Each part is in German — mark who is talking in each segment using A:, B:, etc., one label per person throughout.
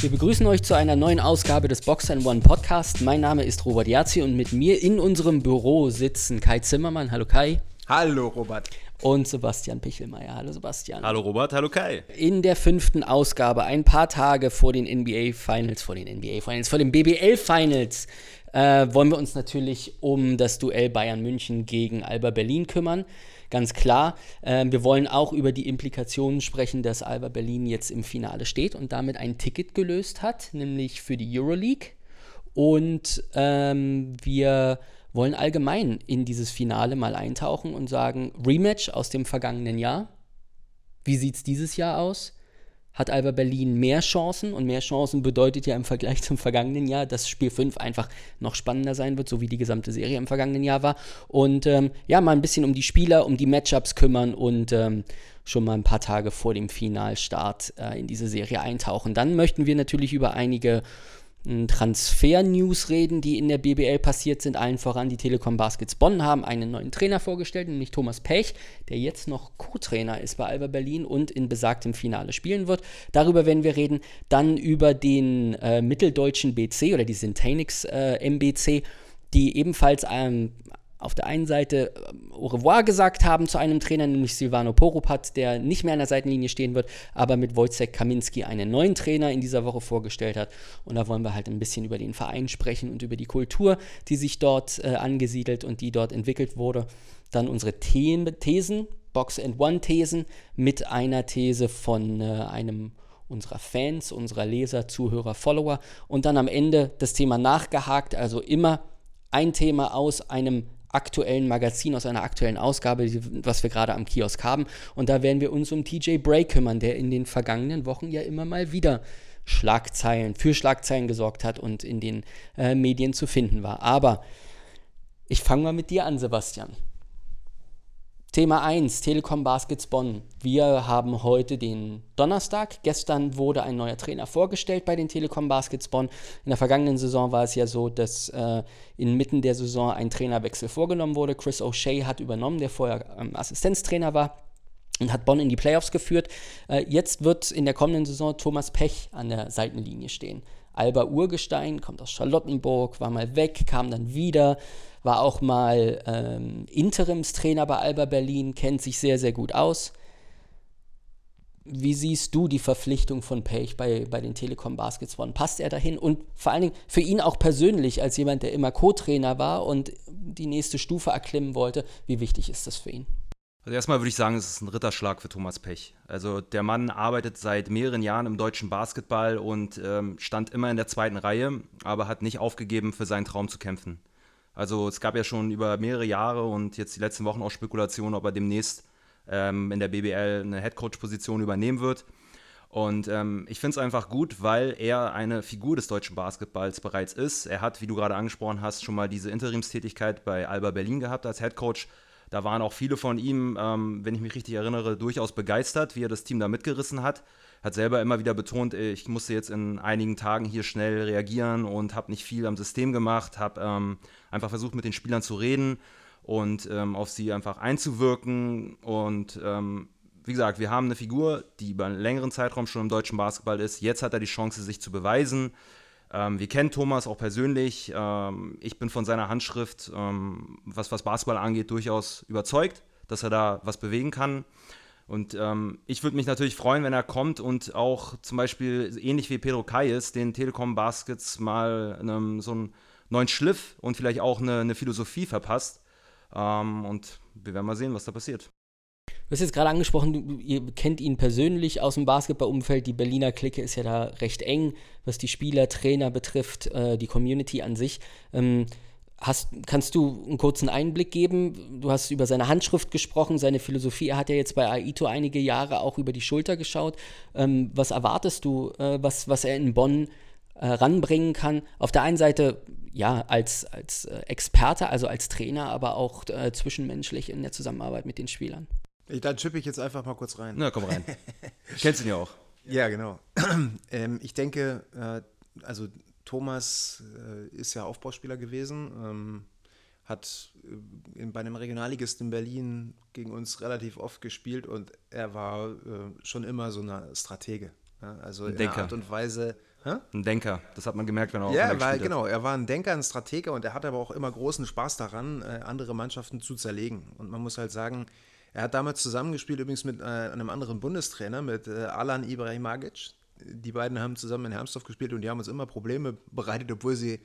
A: Wir begrüßen euch zu einer neuen Ausgabe des Box One Podcast. Mein Name ist Robert Yazzi und mit mir in unserem Büro sitzen Kai Zimmermann. Hallo Kai.
B: Hallo Robert.
A: Und Sebastian Pichelmeier. Hallo Sebastian.
C: Hallo Robert, hallo Kai.
A: In der fünften Ausgabe, ein paar Tage vor den NBA Finals, vor den NBA Finals, vor den BBL Finals, äh, wollen wir uns natürlich um das Duell Bayern München gegen Alba Berlin kümmern ganz klar. Ähm, wir wollen auch über die Implikationen sprechen, dass Alba Berlin jetzt im Finale steht und damit ein Ticket gelöst hat, nämlich für die Euroleague. Und ähm, wir wollen allgemein in dieses Finale mal eintauchen und sagen, Rematch aus dem vergangenen Jahr. Wie sieht es dieses Jahr aus? Hat Alba Berlin mehr Chancen und mehr Chancen bedeutet ja im Vergleich zum vergangenen Jahr, dass Spiel 5 einfach noch spannender sein wird, so wie die gesamte Serie im vergangenen Jahr war. Und ähm, ja, mal ein bisschen um die Spieler, um die Matchups kümmern und ähm, schon mal ein paar Tage vor dem Finalstart äh, in diese Serie eintauchen. Dann möchten wir natürlich über einige Transfer-News reden, die in der BBL passiert sind. Allen voran die Telekom Baskets Bonn haben einen neuen Trainer vorgestellt, nämlich Thomas Pech, der jetzt noch Co-Trainer ist bei Alba Berlin und in besagtem Finale spielen wird. Darüber werden wir reden. Dann über den äh, mitteldeutschen BC oder die Syntanix äh, MBC, die ebenfalls ähm, auf der einen Seite ähm, au revoir gesagt haben zu einem Trainer, nämlich Silvano Poropat, der nicht mehr an der Seitenlinie stehen wird, aber mit Wojciech Kaminski einen neuen Trainer in dieser Woche vorgestellt hat. Und da wollen wir halt ein bisschen über den Verein sprechen und über die Kultur, die sich dort äh, angesiedelt und die dort entwickelt wurde. Dann unsere The Thesen, Box and One Thesen mit einer These von äh, einem unserer Fans, unserer Leser, Zuhörer, Follower und dann am Ende das Thema nachgehakt, also immer ein Thema aus einem aktuellen Magazin, aus einer aktuellen Ausgabe, was wir gerade am Kiosk haben. Und da werden wir uns um TJ Bray kümmern, der in den vergangenen Wochen ja immer mal wieder Schlagzeilen, für Schlagzeilen gesorgt hat und in den äh, Medien zu finden war. Aber ich fange mal mit dir an, Sebastian. Thema 1, Telekom Baskets Bonn. Wir haben heute den Donnerstag. Gestern wurde ein neuer Trainer vorgestellt bei den Telekom Baskets Bonn. In der vergangenen Saison war es ja so, dass äh, inmitten der Saison ein Trainerwechsel vorgenommen wurde. Chris O'Shea hat übernommen, der vorher ähm, Assistenztrainer war und hat Bonn in die Playoffs geführt. Äh, jetzt wird in der kommenden Saison Thomas Pech an der Seitenlinie stehen. Alba Urgestein kommt aus Charlottenburg, war mal weg, kam dann wieder war auch mal ähm, Interimstrainer bei Alba Berlin, kennt sich sehr, sehr gut aus. Wie siehst du die Verpflichtung von Pech bei, bei den Telekom Baskets One? Passt er dahin? Und vor allen Dingen für ihn auch persönlich, als jemand, der immer Co-Trainer war und die nächste Stufe erklimmen wollte, wie wichtig ist das für ihn?
C: Also erstmal würde ich sagen, es ist ein Ritterschlag für Thomas Pech. Also der Mann arbeitet seit mehreren Jahren im deutschen Basketball und ähm, stand immer in der zweiten Reihe, aber hat nicht aufgegeben, für seinen Traum zu kämpfen. Also es gab ja schon über mehrere Jahre und jetzt die letzten Wochen auch Spekulationen, ob er demnächst ähm, in der BBL eine Headcoach-Position übernehmen wird. Und ähm, ich finde es einfach gut, weil er eine Figur des deutschen Basketballs bereits ist. Er hat, wie du gerade angesprochen hast, schon mal diese Interimstätigkeit bei Alba Berlin gehabt als Headcoach. Da waren auch viele von ihm, ähm, wenn ich mich richtig erinnere, durchaus begeistert, wie er das Team da mitgerissen hat hat selber immer wieder betont, ich musste jetzt in einigen Tagen hier schnell reagieren und habe nicht viel am System gemacht, habe ähm, einfach versucht, mit den Spielern zu reden und ähm, auf sie einfach einzuwirken. Und ähm, wie gesagt, wir haben eine Figur, die über einen längeren Zeitraum schon im deutschen Basketball ist. Jetzt hat er die Chance, sich zu beweisen. Ähm, wir kennen Thomas auch persönlich. Ähm, ich bin von seiner Handschrift, ähm, was, was Basketball angeht, durchaus überzeugt, dass er da was bewegen kann. Und ähm, ich würde mich natürlich freuen, wenn er kommt und auch zum Beispiel ähnlich wie Pedro Kayes den Telekom Baskets mal einem, so einen neuen Schliff und vielleicht auch eine, eine Philosophie verpasst. Ähm, und wir werden mal sehen, was da passiert.
A: Du hast jetzt gerade angesprochen, du, ihr kennt ihn persönlich aus dem Basketballumfeld. Die Berliner Clique ist ja da recht eng, was die Spieler, Trainer betrifft, äh, die Community an sich. Ähm, Hast, kannst du einen kurzen Einblick geben? Du hast über seine Handschrift gesprochen, seine Philosophie. Er hat ja jetzt bei Aito einige Jahre auch über die Schulter geschaut. Ähm, was erwartest du, äh, was, was er in Bonn äh, ranbringen kann? Auf der einen Seite, ja, als, als äh, Experte, also als Trainer, aber auch äh, zwischenmenschlich in der Zusammenarbeit mit den Spielern.
B: Dann chippe ich jetzt einfach mal kurz rein.
C: Na, komm rein. Kennst ihn ja auch.
B: Ja, genau. ähm, ich denke, äh, also Thomas äh, ist ja Aufbauspieler gewesen, ähm, hat äh, in, bei einem Regionalligisten in Berlin gegen uns relativ oft gespielt und er war äh, schon immer so eine Stratege. Ja? Also in
C: Denker.
B: der Art und Weise,
C: Ein Denker, das hat man gemerkt, wenn er
B: Ja, er war, genau, er war ein Denker, ein Strateger und er hatte aber auch immer großen Spaß daran, äh, andere Mannschaften zu zerlegen. Und man muss halt sagen, er hat damals zusammengespielt, übrigens mit äh, einem anderen Bundestrainer, mit äh, Alan Ibrahimagic. Die beiden haben zusammen in Hermsdorf gespielt und die haben uns immer Probleme bereitet, obwohl sie,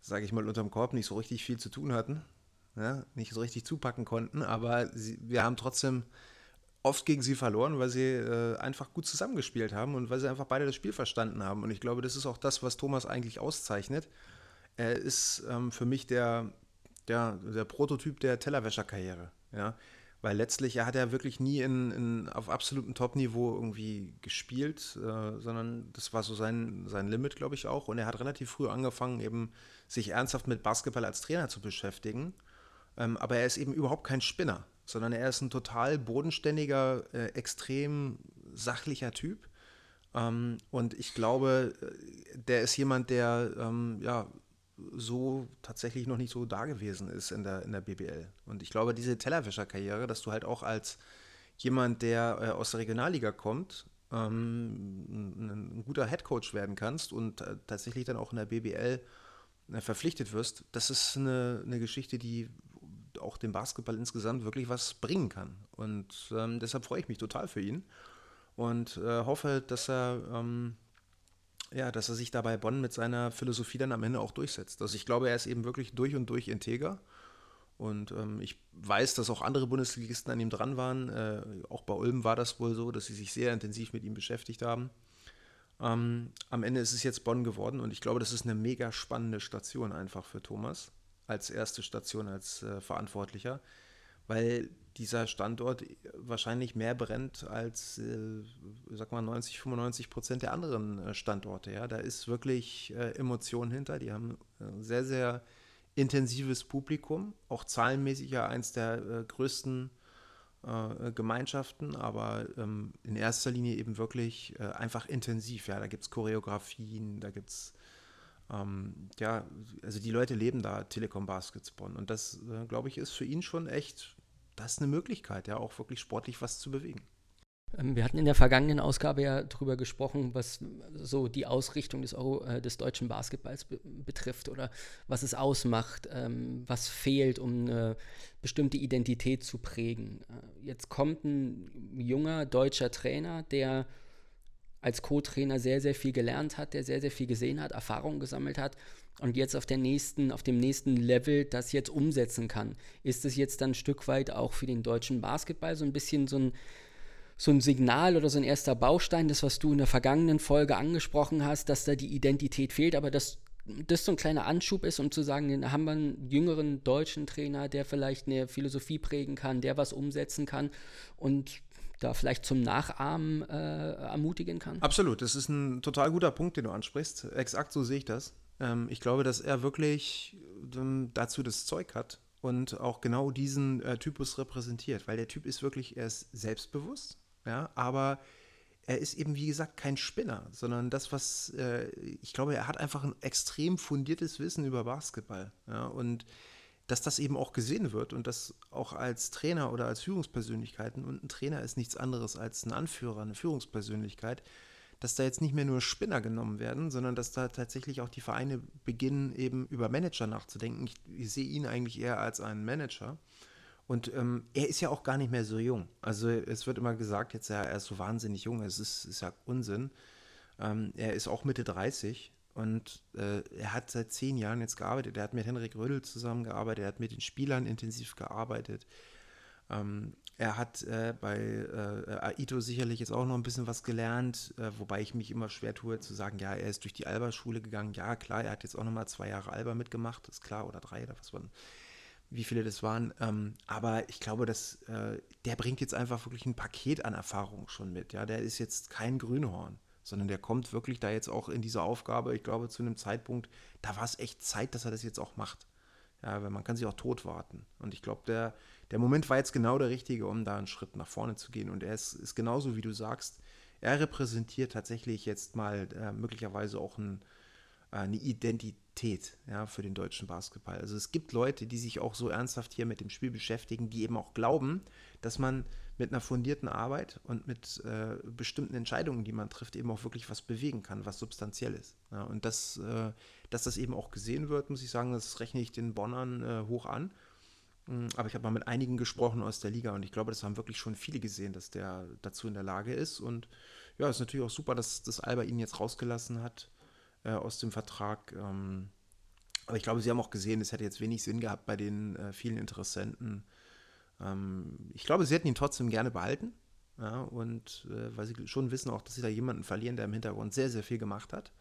B: sage ich mal, unterm Korb nicht so richtig viel zu tun hatten, ja, nicht so richtig zupacken konnten. Aber sie, wir haben trotzdem oft gegen sie verloren, weil sie äh, einfach gut zusammengespielt haben und weil sie einfach beide das Spiel verstanden haben. Und ich glaube, das ist auch das, was Thomas eigentlich auszeichnet. Er ist ähm, für mich der, der, der Prototyp der Tellerwäscherkarriere. Ja? Weil letztlich, er hat ja wirklich nie in, in, auf absolutem Top-Niveau irgendwie gespielt, äh, sondern das war so sein, sein Limit, glaube ich, auch. Und er hat relativ früh angefangen, eben sich ernsthaft mit Basketball als Trainer zu beschäftigen. Ähm, aber er ist eben überhaupt kein Spinner sondern er ist ein total bodenständiger, äh, extrem sachlicher Typ. Ähm, und ich glaube, äh, der ist jemand, der ähm, ja so tatsächlich noch nicht so da gewesen ist in der, in der BBL. Und ich glaube, diese Tellerwäscher-Karriere, dass du halt auch als jemand, der äh, aus der Regionalliga kommt, ähm, ein, ein, guter Headcoach werden kannst und äh, tatsächlich dann auch in der BBL äh, verpflichtet wirst, das ist eine, eine Geschichte, die auch dem Basketball insgesamt wirklich was bringen kann. Und ähm, deshalb freue ich mich total für ihn und äh, hoffe, dass er, ähm, ja, dass er sich dabei Bonn mit seiner Philosophie dann am Ende auch durchsetzt. Also ich glaube, er ist eben wirklich durch und durch integer. Und ähm, ich weiß, dass auch andere Bundesligisten an ihm dran waren. Äh, auch bei Ulm war das wohl so, dass sie sich sehr intensiv mit ihm beschäftigt haben. Ähm, am Ende ist es jetzt Bonn geworden und ich glaube, das ist eine mega spannende Station einfach für Thomas als erste Station als äh, Verantwortlicher, weil dieser Standort wahrscheinlich mehr brennt als, äh, sag mal, 90, 95 Prozent der anderen äh, Standorte. Ja? Da ist wirklich äh, Emotion hinter. Die haben ein äh, sehr, sehr intensives Publikum, auch zahlenmäßig ja eins der äh, größten äh, Gemeinschaften, aber ähm, in erster Linie eben wirklich einfach intensiv. Ja? Da gibt es Choreografien, da gibt es ähm, ja, also die Leute leben da Telekom Basketball und das, äh, glaube ich, ist für ihn schon echt, das ist eine Möglichkeit, ja, auch wirklich sportlich was zu bewegen.
A: Ähm, wir hatten in der vergangenen Ausgabe ja darüber gesprochen, was so die Ausrichtung des, Euro, äh, des deutschen Basketballs be betrifft oder was es ausmacht, ähm, was fehlt, um eine bestimmte Identität zu prägen. Äh, jetzt kommt ein junger deutscher Trainer, der als Co-Trainer sehr, sehr viel gelernt hat, der sehr, sehr viel gesehen hat, Erfahrungen gesammelt hat und jetzt auf, der nächsten, auf dem nächsten Level das jetzt umsetzen kann. Ist es jetzt dann ein Stück weit auch für den deutschen Basketball so ein bisschen so ein, so ein Signal oder so ein erster Baustein, das, was du in der vergangenen Folge angesprochen hast, dass da die Identität fehlt, aber dass das so ein kleiner Anschub ist, um zu sagen, da haben wir einen jüngeren deutschen Trainer, der vielleicht eine Philosophie prägen kann, der was umsetzen kann und da vielleicht zum Nachahmen äh, ermutigen kann?
B: Absolut, das ist ein total guter Punkt, den du ansprichst. Exakt so sehe ich das. Ähm, ich glaube, dass er wirklich ähm, dazu das Zeug hat und auch genau diesen äh, Typus repräsentiert, weil der Typ ist wirklich, er ist selbstbewusst, ja, aber er ist eben, wie gesagt, kein Spinner, sondern das, was, äh, ich glaube, er hat einfach ein extrem fundiertes Wissen über Basketball, ja, und dass das eben auch gesehen wird und dass auch als Trainer oder als Führungspersönlichkeiten und ein Trainer ist nichts anderes als ein Anführer, eine Führungspersönlichkeit, dass da jetzt nicht mehr nur Spinner genommen werden, sondern dass da tatsächlich auch die Vereine beginnen, eben über Manager nachzudenken. Ich, ich sehe ihn eigentlich eher als einen Manager. Und ähm, er ist ja auch gar nicht mehr so jung. Also es wird immer gesagt, jetzt ja, er ist so wahnsinnig jung. Es ist, ist ja Unsinn. Ähm, er ist auch Mitte 30 und äh, er hat seit zehn Jahren jetzt gearbeitet. Er hat mit Henrik Rödel zusammengearbeitet, er hat mit den Spielern intensiv gearbeitet. Ähm, er hat äh, bei äh, Aito sicherlich jetzt auch noch ein bisschen was gelernt, äh, wobei ich mich immer schwer tue zu sagen, ja, er ist durch die Alba-Schule gegangen. Ja, klar, er hat jetzt auch noch mal zwei Jahre Alba mitgemacht, ist klar, oder drei oder was waren, wie viele das waren. Ähm, aber ich glaube, dass äh, der bringt jetzt einfach wirklich ein Paket an Erfahrung schon mit. Ja, der ist jetzt kein Grünhorn sondern der kommt wirklich da jetzt auch in diese Aufgabe, ich glaube, zu einem Zeitpunkt, da war es echt Zeit, dass er das jetzt auch macht. Ja, weil man kann sich auch tot warten. Und ich glaube, der, der Moment war jetzt genau der richtige, um da einen Schritt nach vorne zu gehen. Und er ist, ist genauso, wie du sagst, er repräsentiert tatsächlich jetzt mal äh, möglicherweise auch ein, äh, eine Identität ja, für den deutschen Basketball. Also es gibt Leute, die sich auch so ernsthaft hier mit dem Spiel beschäftigen, die eben auch glauben, dass man mit einer fundierten Arbeit und mit äh, bestimmten Entscheidungen, die man trifft, eben auch wirklich was bewegen kann, was substanziell ist. Ja, und das, äh, dass das eben auch gesehen wird, muss ich sagen, das rechne ich den Bonnern äh, hoch an. Mm, aber ich habe mal mit einigen gesprochen aus der Liga und ich glaube, das haben wirklich schon viele gesehen, dass der dazu in der Lage ist. Und ja, ist natürlich auch super, dass das Alba ihn jetzt rausgelassen hat äh, aus dem Vertrag. Ähm, aber ich glaube, sie haben auch gesehen, es hätte jetzt wenig Sinn gehabt bei den äh, vielen Interessenten ähm, ich glaube, sie hätten ihn trotzdem gerne behalten. Ja, und äh, weil sie schon wissen auch, dass sie da jemanden verlieren, der im Hintergrund sehr, sehr viel gemacht hat.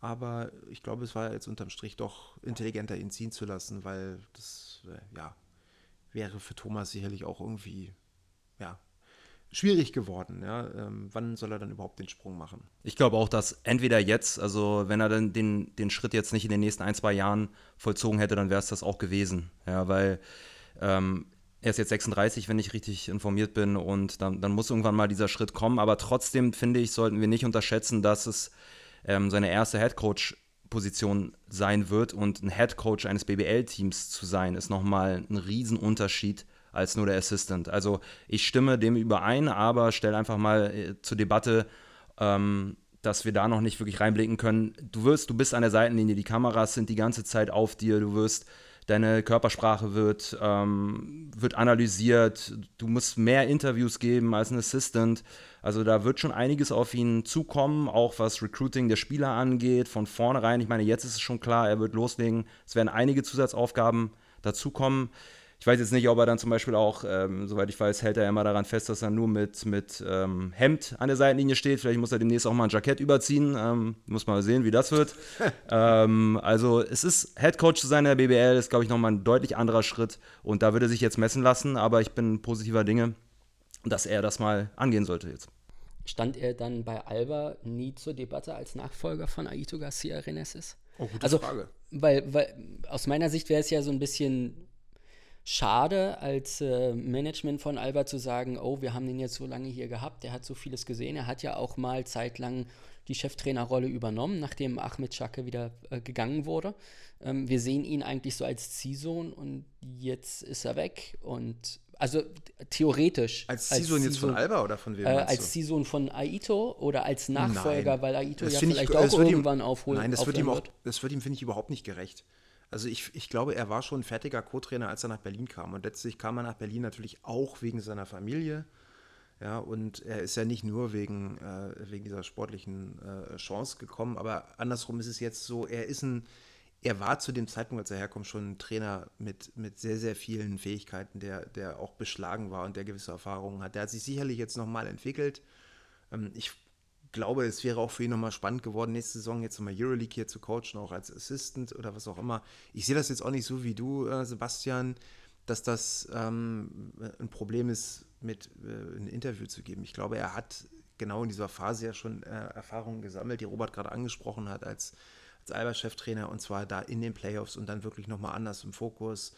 B: Aber ich glaube, es war jetzt unterm Strich doch intelligenter, ihn ziehen zu lassen, weil das, äh, ja, wäre für Thomas sicherlich auch irgendwie, ja, schwierig geworden. Ja? Ähm, wann soll er dann überhaupt den Sprung machen?
C: Ich glaube auch, dass entweder jetzt, also wenn er dann den, den Schritt jetzt nicht in den nächsten ein, zwei Jahren vollzogen hätte, dann wäre es das auch gewesen. Ja, weil ähm, er ist jetzt 36, wenn ich richtig informiert bin, und dann, dann muss irgendwann mal dieser Schritt kommen. Aber trotzdem finde ich, sollten wir nicht unterschätzen, dass es ähm, seine erste Headcoach-Position sein wird. Und ein Headcoach eines BBL-Teams zu sein, ist nochmal ein Riesenunterschied als nur der Assistant. Also ich stimme dem überein, aber stelle einfach mal äh, zur Debatte, ähm, dass wir da noch nicht wirklich reinblicken können. Du wirst, du bist an der Seitenlinie, die Kameras sind die ganze Zeit auf dir, du wirst deine Körpersprache wird, ähm, wird analysiert, du musst mehr Interviews geben als ein Assistant. Also da wird schon einiges auf ihn zukommen, auch was Recruiting der Spieler angeht, von vornherein. Ich meine, jetzt ist es schon klar, er wird loslegen. Es werden einige Zusatzaufgaben dazukommen. Ich weiß jetzt nicht, ob er dann zum Beispiel auch, ähm, soweit ich weiß, hält er immer daran fest, dass er nur mit, mit ähm, Hemd an der Seitenlinie steht. Vielleicht muss er demnächst auch mal ein Jackett überziehen. Ähm, muss mal sehen, wie das wird. Ähm, also es ist Head Coach zu sein in der BBL, ist, glaube ich, nochmal ein deutlich anderer Schritt. Und da würde er sich jetzt messen lassen, aber ich bin positiver Dinge, dass er das mal angehen sollte jetzt.
A: Stand er dann bei Alba nie zur Debatte als Nachfolger von Aito Garcia Reneses?
B: Oh, gute
A: also,
B: Frage.
A: Weil, weil aus meiner Sicht wäre es ja so ein bisschen schade als äh, Management von Alba zu sagen, oh, wir haben den jetzt so lange hier gehabt, der hat so vieles gesehen. Er hat ja auch mal zeitlang die Cheftrainerrolle übernommen, nachdem Ahmed Schacke wieder äh, gegangen wurde. Ähm, wir sehen ihn eigentlich so als Ziehsohn und jetzt ist er weg und also theoretisch.
B: Als Ziehsohn jetzt von Alba oder von wem?
A: Äh, als Ziehsohn von Aito oder als Nachfolger,
B: Nein.
A: weil Aito
B: Das
A: ja
B: ich-
A: vielleicht
B: das
A: auch
B: wird ihm-
A: irgendwann aufholen
B: Nein, das wird ihm auch, das wird ihm, finde ich, überhaupt nicht gerecht. Also ich, ich glaube, er war schon ein fertiger Co-Trainer, als er nach Berlin kam. Und letztlich kam er nach Berlin natürlich auch wegen seiner Familie. Ja, und er ist ja nicht nur wegen, äh, wegen dieser sportlichen äh, Chance gekommen, aber andersrum ist es jetzt so, er ist ein, er war zu dem Zeitpunkt, als er herkommt, schon ein Trainer mit, mit sehr, sehr vielen Fähigkeiten, der, der auch beschlagen war und der gewisse Erfahrungen hat. Der hat sich sicherlich jetzt nochmal entwickelt. Ähm, ich glaube, es wäre auch für ihn nochmal spannend geworden, nächste Saison jetzt nochmal Euroleague hier zu coachen, auch als Assistant oder was auch immer. Ich sehe das jetzt auch nicht so wie du, äh, Sebastian, dass das ähm, ein Problem ist, mit äh, ein Interview zu geben. Ich glaube, er hat genau in dieser Phase ja schon äh, Erfahrungen gesammelt, die Robert gerade angesprochen hat, als, als Alba-Cheftrainer und zwar da in den Playoffs und dann wirklich nochmal anders im Fokus.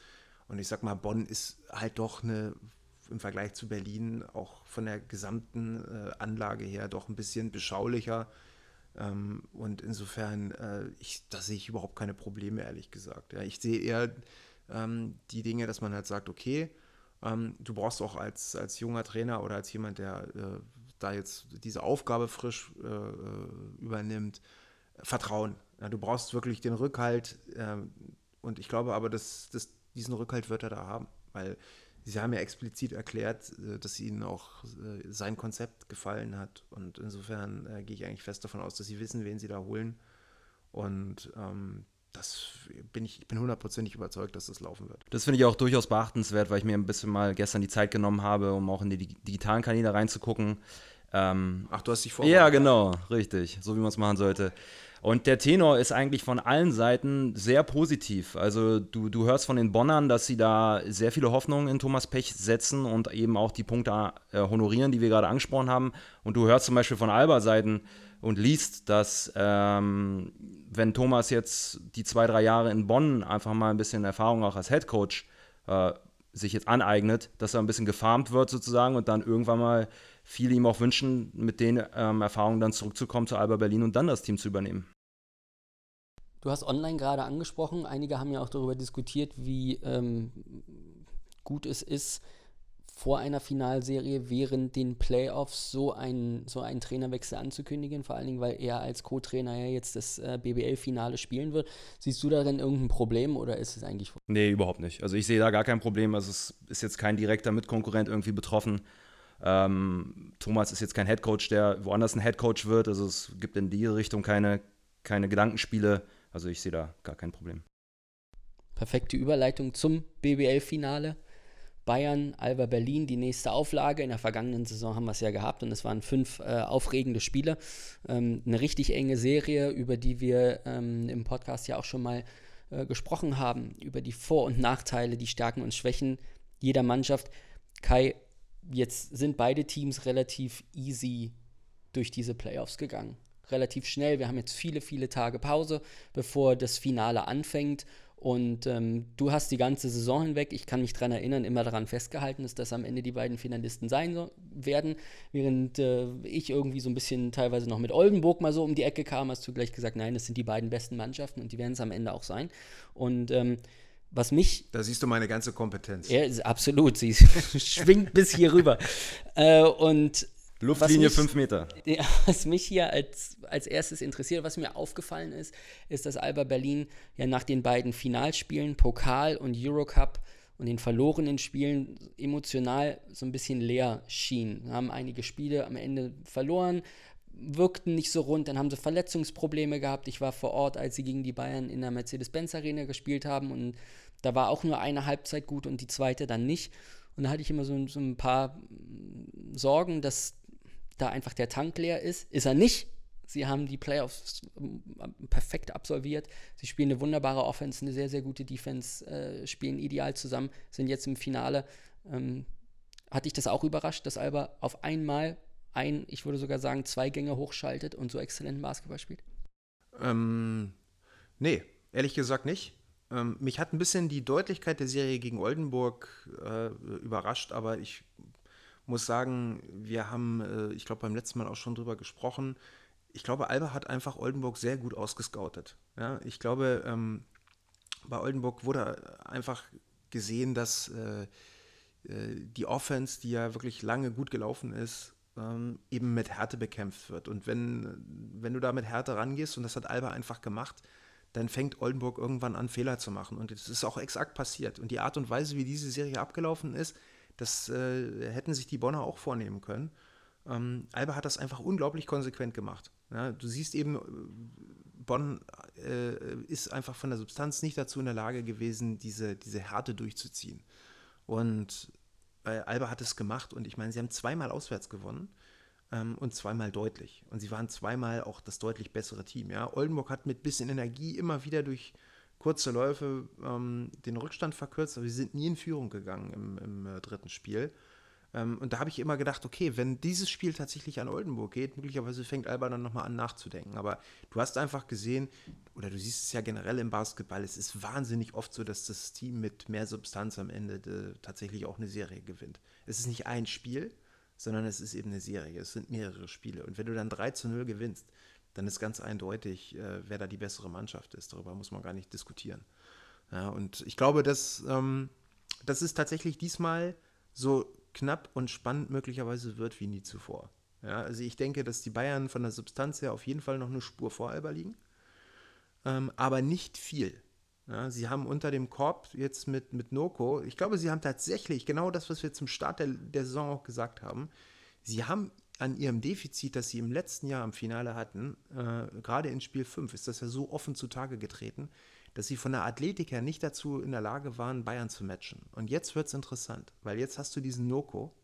B: Und ich sag mal, Bonn ist halt doch eine im Vergleich zu Berlin auch von der gesamten äh, Anlage her doch ein bisschen beschaulicher. Ähm, und insofern, äh, ich, da sehe ich überhaupt keine Probleme, ehrlich gesagt. Ja, ich sehe eher ähm, die Dinge, dass man halt sagt, okay, ähm, du brauchst auch als, als junger Trainer oder als jemand, der äh, da jetzt diese Aufgabe frisch äh, äh, übernimmt, Vertrauen. Ja, du brauchst wirklich den Rückhalt. ähm, und ich glaube aber, dass, dass diesen Rückhalt wird er da haben, weil Sie haben ja explizit erklärt, äh, dass Ihnen auch äh, sein Konzept gefallen hat. Und insofern äh, gehe ich eigentlich fest davon aus, dass Sie wissen, wen Sie da holen. Und ähm, das bin ich, ich bin hundertprozentig überzeugt, dass das laufen wird.
C: Das finde ich auch durchaus beachtenswert, weil ich mir ein bisschen mal gestern die Zeit genommen habe, um auch in die dig- digitalen Kanäle reinzugucken. Ähm,
B: Ach, du hast dich
C: ja,
B: vorbereitet.
C: genau, richtig, so wie man es machen sollte. Und der Tenor ist eigentlich von allen Seiten sehr positiv. Also du, du hörst von den Bonnern, dass sie da sehr viele Hoffnungen in Thomas Pech setzen und eben auch die Punkte äh, honorieren, die wir gerade angesprochen haben. Und du hörst zum Beispiel von Alba-Seiten und liest, dass ähm, wenn Thomas jetzt die zwei, drei Jahre in Bonn einfach mal ein bisschen Erfahrung auch als Headcoach äh, sich jetzt aneignet, dass er ein bisschen gefarmt wird sozusagen und dann irgendwann mal viele ihm auch wünschen, mit den ähm, Erfahrungen dann zurückzukommen zu Alba Berlin und dann das Team zu übernehmen.
A: Du hast online gerade angesprochen, einige haben ja auch darüber diskutiert, wie ähm, gut es ist, vor einer Finalserie während den Playoffs so einen, so einen Trainerwechsel anzukündigen, vor allen Dingen, weil er als Co-Trainer ja jetzt das äh, BBL-Finale spielen wird. Siehst du darin irgendein Problem oder ist es eigentlich?
C: Nee, überhaupt nicht. Also ich sehe da gar kein Problem. Also es ist jetzt kein direkter Mitkonkurrent irgendwie betroffen. Ähm, Thomas ist jetzt kein Headcoach, der woanders ein Headcoach wird. Also es gibt in die Richtung keine, keine Gedankenspiele. Also ich sehe da gar kein Problem.
A: Perfekte Überleitung zum BBL-Finale. Bayern, Alba Berlin, die nächste Auflage. In der vergangenen Saison haben wir es ja gehabt und es waren fünf äh, aufregende Spiele. Ähm, eine richtig enge Serie, über die wir ähm, im Podcast ja auch schon mal äh, gesprochen haben, über die Vor- und Nachteile, die Stärken und Schwächen jeder Mannschaft. Kai, jetzt sind beide Teams relativ easy durch diese Playoffs gegangen. Relativ schnell. Wir haben jetzt viele, viele Tage Pause, bevor das Finale anfängt. Und ähm, du hast die ganze Saison hinweg, ich kann mich daran erinnern, immer daran festgehalten, dass das am Ende die beiden Finalisten sein so, werden. Während äh, ich irgendwie so ein bisschen teilweise noch mit Oldenburg mal so um die Ecke kam, hast du gleich gesagt, nein, das sind die beiden besten Mannschaften und die werden es am Ende auch sein. Und ähm, was mich.
B: Da siehst du meine ganze Kompetenz.
A: Ja, absolut. Sie schwingt bis hier rüber. Äh, und
C: Luftlinie 5 Meter.
A: Ja, was mich hier als, als erstes interessiert, was mir aufgefallen ist, ist, dass Alba Berlin ja nach den beiden Finalspielen, Pokal und Eurocup und den verlorenen Spielen emotional so ein bisschen leer schien. Wir haben einige Spiele am Ende verloren, wirkten nicht so rund, dann haben sie Verletzungsprobleme gehabt. Ich war vor Ort, als sie gegen die Bayern in der Mercedes-Benz Arena gespielt haben und da war auch nur eine Halbzeit gut und die zweite dann nicht. Und da hatte ich immer so, so ein paar Sorgen, dass da einfach der Tank leer ist. Ist er nicht. Sie haben die Playoffs ähm, perfekt absolviert. Sie spielen eine wunderbare Offense, eine sehr, sehr gute Defense, äh, spielen ideal zusammen, sind jetzt im Finale. Ähm, hat dich das auch überrascht, dass Alba auf einmal ein, ich würde sogar sagen, zwei Gänge hochschaltet und so exzellenten Basketball spielt?
B: Ähm, nee, ehrlich gesagt nicht. Ähm, mich hat ein bisschen die Deutlichkeit der Serie gegen Oldenburg äh, überrascht, aber ich muss sagen, wir haben, äh, ich glaube, beim letzten Mal auch schon drüber gesprochen. Ich glaube, Alba hat einfach Oldenburg sehr gut ausgescoutet. Ja, ich glaube, ähm, bei Oldenburg wurde einfach gesehen, dass äh, äh, die Offense, die ja wirklich lange gut gelaufen ist, ähm, eben mit Härte bekämpft wird. Und wenn, wenn du da mit Härte rangehst, und das hat Alba einfach gemacht, dann fängt Oldenburg irgendwann an, Fehler zu machen. Und es ist auch exakt passiert. Und die Art und Weise, wie diese Serie abgelaufen ist, das äh, hätten sich die Bonner auch vornehmen können. Ähm, Alba hat das einfach unglaublich konsequent gemacht. Ja, du siehst eben, Bonn äh, ist einfach von der Substanz nicht dazu in der Lage gewesen, diese, diese Härte durchzuziehen. Und äh, Alba hat es gemacht und ich meine, sie haben zweimal auswärts gewonnen ähm, und zweimal deutlich. Und sie waren zweimal auch das deutlich bessere Team. Ja? Oldenburg hat mit bisschen Energie immer wieder durch kurze Läufe ähm, den Rückstand verkürzt, aber sie sind nie in Führung gegangen im, im äh, dritten Spiel. Ähm, und da habe ich immer gedacht, okay, wenn dieses Spiel tatsächlich an Oldenburg geht, möglicherweise fängt Alba dann nochmal an nachzudenken. Aber du hast einfach gesehen, oder du siehst es ja generell im Basketball, es ist wahnsinnig oft so, dass das Team mit mehr Substanz am Ende de, tatsächlich auch eine Serie gewinnt. Es ist nicht ein Spiel, sondern es ist eben eine Serie. Es sind mehrere Spiele. Und wenn du dann 3 zu 0 gewinnst, dann ist ganz eindeutig, äh, wer da die bessere Mannschaft ist. Darüber muss man gar nicht diskutieren. Ja, und ich glaube, dass ähm, das ist tatsächlich diesmal so knapp und spannend möglicherweise wird wie nie zuvor. Ja, also ich denke, dass die Bayern von der Substanz her auf jeden Fall noch eine Spur vor Alba liegen, ähm, aber nicht viel. Ja, sie haben unter dem Korb jetzt mit, mit Noko, ich glaube, sie haben tatsächlich genau das, was wir zum Start der, der Saison auch gesagt haben. Sie haben an ihrem Defizit, das sie im letzten Jahr im Finale hatten, äh, gerade in Spiel 5, ist das ja so offen zutage getreten, dass sie von der Athletik her nicht dazu in der Lage waren, Bayern zu matchen. Und jetzt wird es interessant, weil jetzt hast du diesen Noko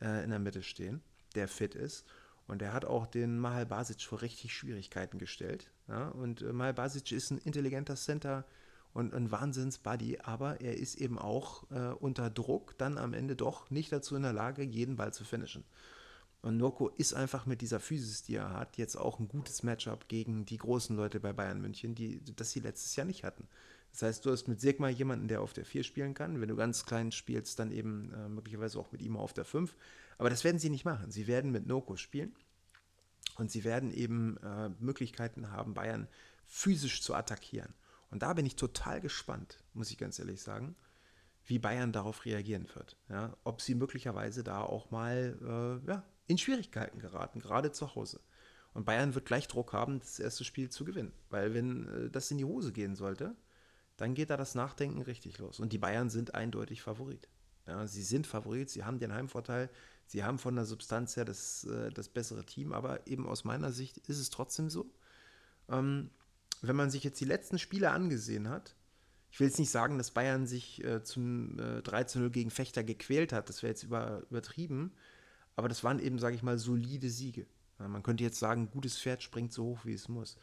B: äh, in der Mitte stehen, der fit ist. Und der hat auch den Mahal Basic vor richtig Schwierigkeiten gestellt. Ja? Und äh, Mahal Basic ist ein intelligenter Center und ein Wahnsinns-Buddy, aber er ist eben auch äh, unter Druck dann am Ende doch nicht dazu in der Lage, jeden Ball zu finishen. Und Noko ist einfach mit dieser Physis, die er hat, jetzt auch ein gutes Matchup gegen die großen Leute bei Bayern München, die das sie letztes Jahr nicht hatten. Das heißt, du hast mit Sigma jemanden, der auf der 4 spielen kann. Wenn du ganz klein spielst, dann eben äh, möglicherweise auch mit ihm auf der 5. Aber das werden sie nicht machen. Sie werden mit Noko spielen und sie werden eben äh, Möglichkeiten haben, Bayern physisch zu attackieren. Und da bin ich total gespannt, muss ich ganz ehrlich sagen, wie Bayern darauf reagieren wird. Ja, ob sie möglicherweise da auch mal äh, ja, in Schwierigkeiten geraten, gerade zu Hause. Und Bayern wird gleich Druck haben, das erste Spiel zu gewinnen. Weil wenn äh, das in die Hose gehen sollte, dann geht da das Nachdenken richtig los. Und die Bayern sind eindeutig Favorit. Ja, sie sind Favorit, sie haben den Heimvorteil, sie haben von der Substanz her das, äh, das bessere Team, aber eben aus meiner Sicht ist es trotzdem so. Ähm, wenn man sich jetzt die letzten Spiele angesehen hat, ich will jetzt nicht sagen, dass Bayern sich äh, zum äh, 3 zu 0 gegen Fechter gequält hat, das wäre jetzt über, übertrieben, aber das waren eben, sage ich mal, solide Siege. Ja, man könnte jetzt sagen, gutes Pferd springt so hoch, wie es muss.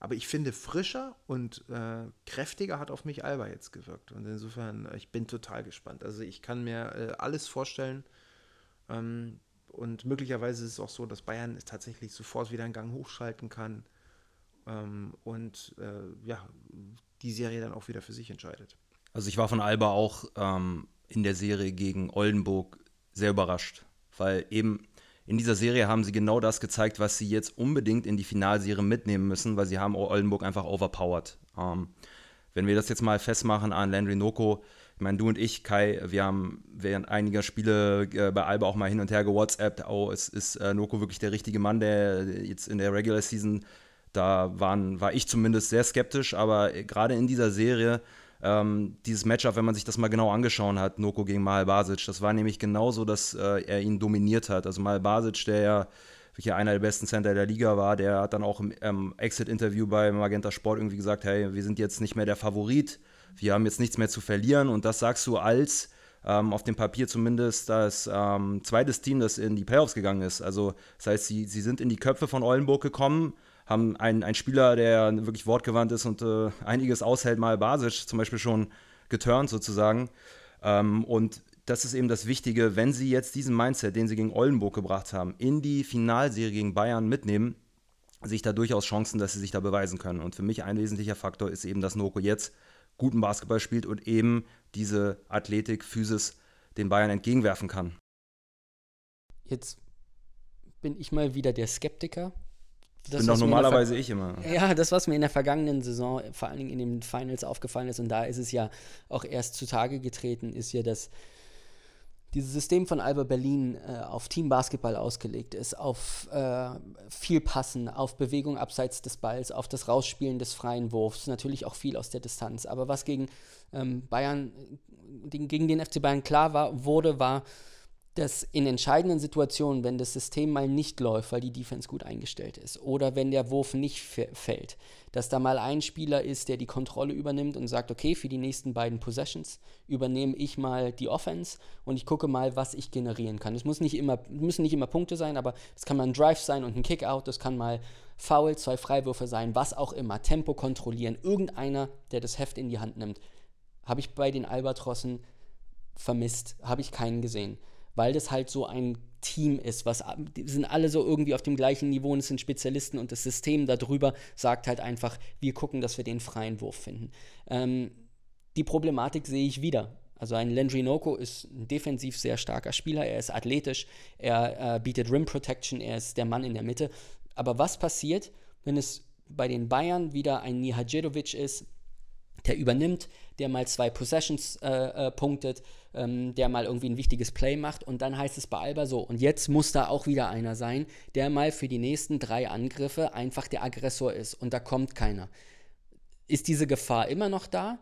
B: Aber ich finde, frischer und äh, kräftiger hat auf mich Alba jetzt gewirkt. Und insofern, äh, ich bin total gespannt. Also ich kann mir äh, alles vorstellen. Ähm, und möglicherweise ist es auch so, dass Bayern tatsächlich sofort wieder einen Gang hochschalten kann. Ähm, und äh, ja, die Serie dann auch wieder für sich entscheidet.
C: Also ich war von Alba auch ähm, in der Serie gegen Oldenburg sehr überrascht, weil eben in dieser Serie haben sie genau das gezeigt, was sie jetzt unbedingt in die Finalserie mitnehmen müssen, weil sie haben Oldenburg einfach overpowered. Ähm, wenn wir das jetzt mal festmachen an Landry Noko, ich meine, du und ich, Kai, wir haben während einiger Spiele äh, bei Alba auch mal hin und her gewhatsappt, oh, es ist äh, Noko wirklich der richtige Mann, der jetzt in der Regular Season, da waren, war ich zumindest sehr skeptisch, aber gerade in dieser Serie ähm, dieses Matchup, wenn man sich das mal genau angeschaut hat, Noko gegen Mahal Basic, das war nämlich genauso, dass äh, er ihn dominiert hat. Also Mahal Basic, der ja wirklich einer der besten Center der Liga war, der hat dann auch im ähm, Exit-Interview bei Magenta Sport irgendwie gesagt, hey, wir sind jetzt nicht mehr der Favorit, wir haben jetzt nichts mehr zu verlieren und das sagst du als ähm, auf dem Papier zumindest das ähm, zweites Team, das in die Playoffs gegangen ist. Also das heißt, sie, sie sind in die Köpfe von Oldenburg gekommen, haben einen, einen Spieler, der wirklich wortgewandt ist und äh, einiges aushält, mal Basic zum Beispiel schon geturnt sozusagen. Ähm, und das ist eben das Wichtige, wenn sie jetzt diesen Mindset, den sie gegen Oldenburg gebracht haben, in die Finalserie gegen Bayern mitnehmen, sehe ich da durchaus Chancen, dass sie sich da beweisen können. Und für mich ein wesentlicher Faktor ist eben, dass Noko jetzt guten Basketball spielt und eben diese Athletik, Physis den Bayern entgegenwerfen kann.
A: Jetzt bin ich mal wieder der Skeptiker
C: das bin doch normalerweise ich immer.
A: Ja, das, was mir in der vergangenen Saison, vor allen Dingen in den Finals aufgefallen ist, und da ist es ja auch erst zutage getreten, ist ja, dass dieses System von Alba Berlin äh, auf Teambasketball ausgelegt ist, auf äh, viel Passen, auf Bewegung abseits des Balls, auf das Rausspielen des freien Wurfs, natürlich auch viel aus der Distanz. Aber was gegen ähm, Bayern, gegen den FC Bayern klar war, wurde, war, dass in entscheidenden Situationen, wenn das System mal nicht läuft, weil die Defense gut eingestellt ist, oder wenn der Wurf nicht fällt, dass da mal ein Spieler ist, der die Kontrolle übernimmt und sagt, okay, für die nächsten beiden Possessions übernehme ich mal die Offense und ich gucke mal, was ich generieren kann. Es muss nicht immer, müssen nicht immer Punkte sein, aber es kann mal ein Drive sein und ein Kickout, das kann mal Foul, zwei Freiwürfe sein, was auch immer, Tempo kontrollieren, irgendeiner, der das Heft in die Hand nimmt. Habe ich bei den Albatrossen vermisst, habe ich keinen gesehen weil das halt so ein Team ist, was die sind alle so irgendwie auf dem gleichen Niveau und es sind Spezialisten und das System darüber sagt halt einfach, wir gucken, dass wir den freien Wurf finden. Ähm, die Problematik sehe ich wieder. Also ein Landry Noko ist ein defensiv sehr starker Spieler, er ist athletisch, er äh, bietet Rim Protection, er ist der Mann in der Mitte. Aber was passiert, wenn es bei den Bayern wieder ein Nihajidovic ist, der übernimmt, der mal zwei Possessions äh, äh, punktet, ähm, der mal irgendwie ein wichtiges Play macht und dann heißt es bei Alba so, und jetzt muss da auch wieder einer sein, der mal für die nächsten drei Angriffe einfach der Aggressor ist und da kommt keiner. Ist diese Gefahr immer noch da?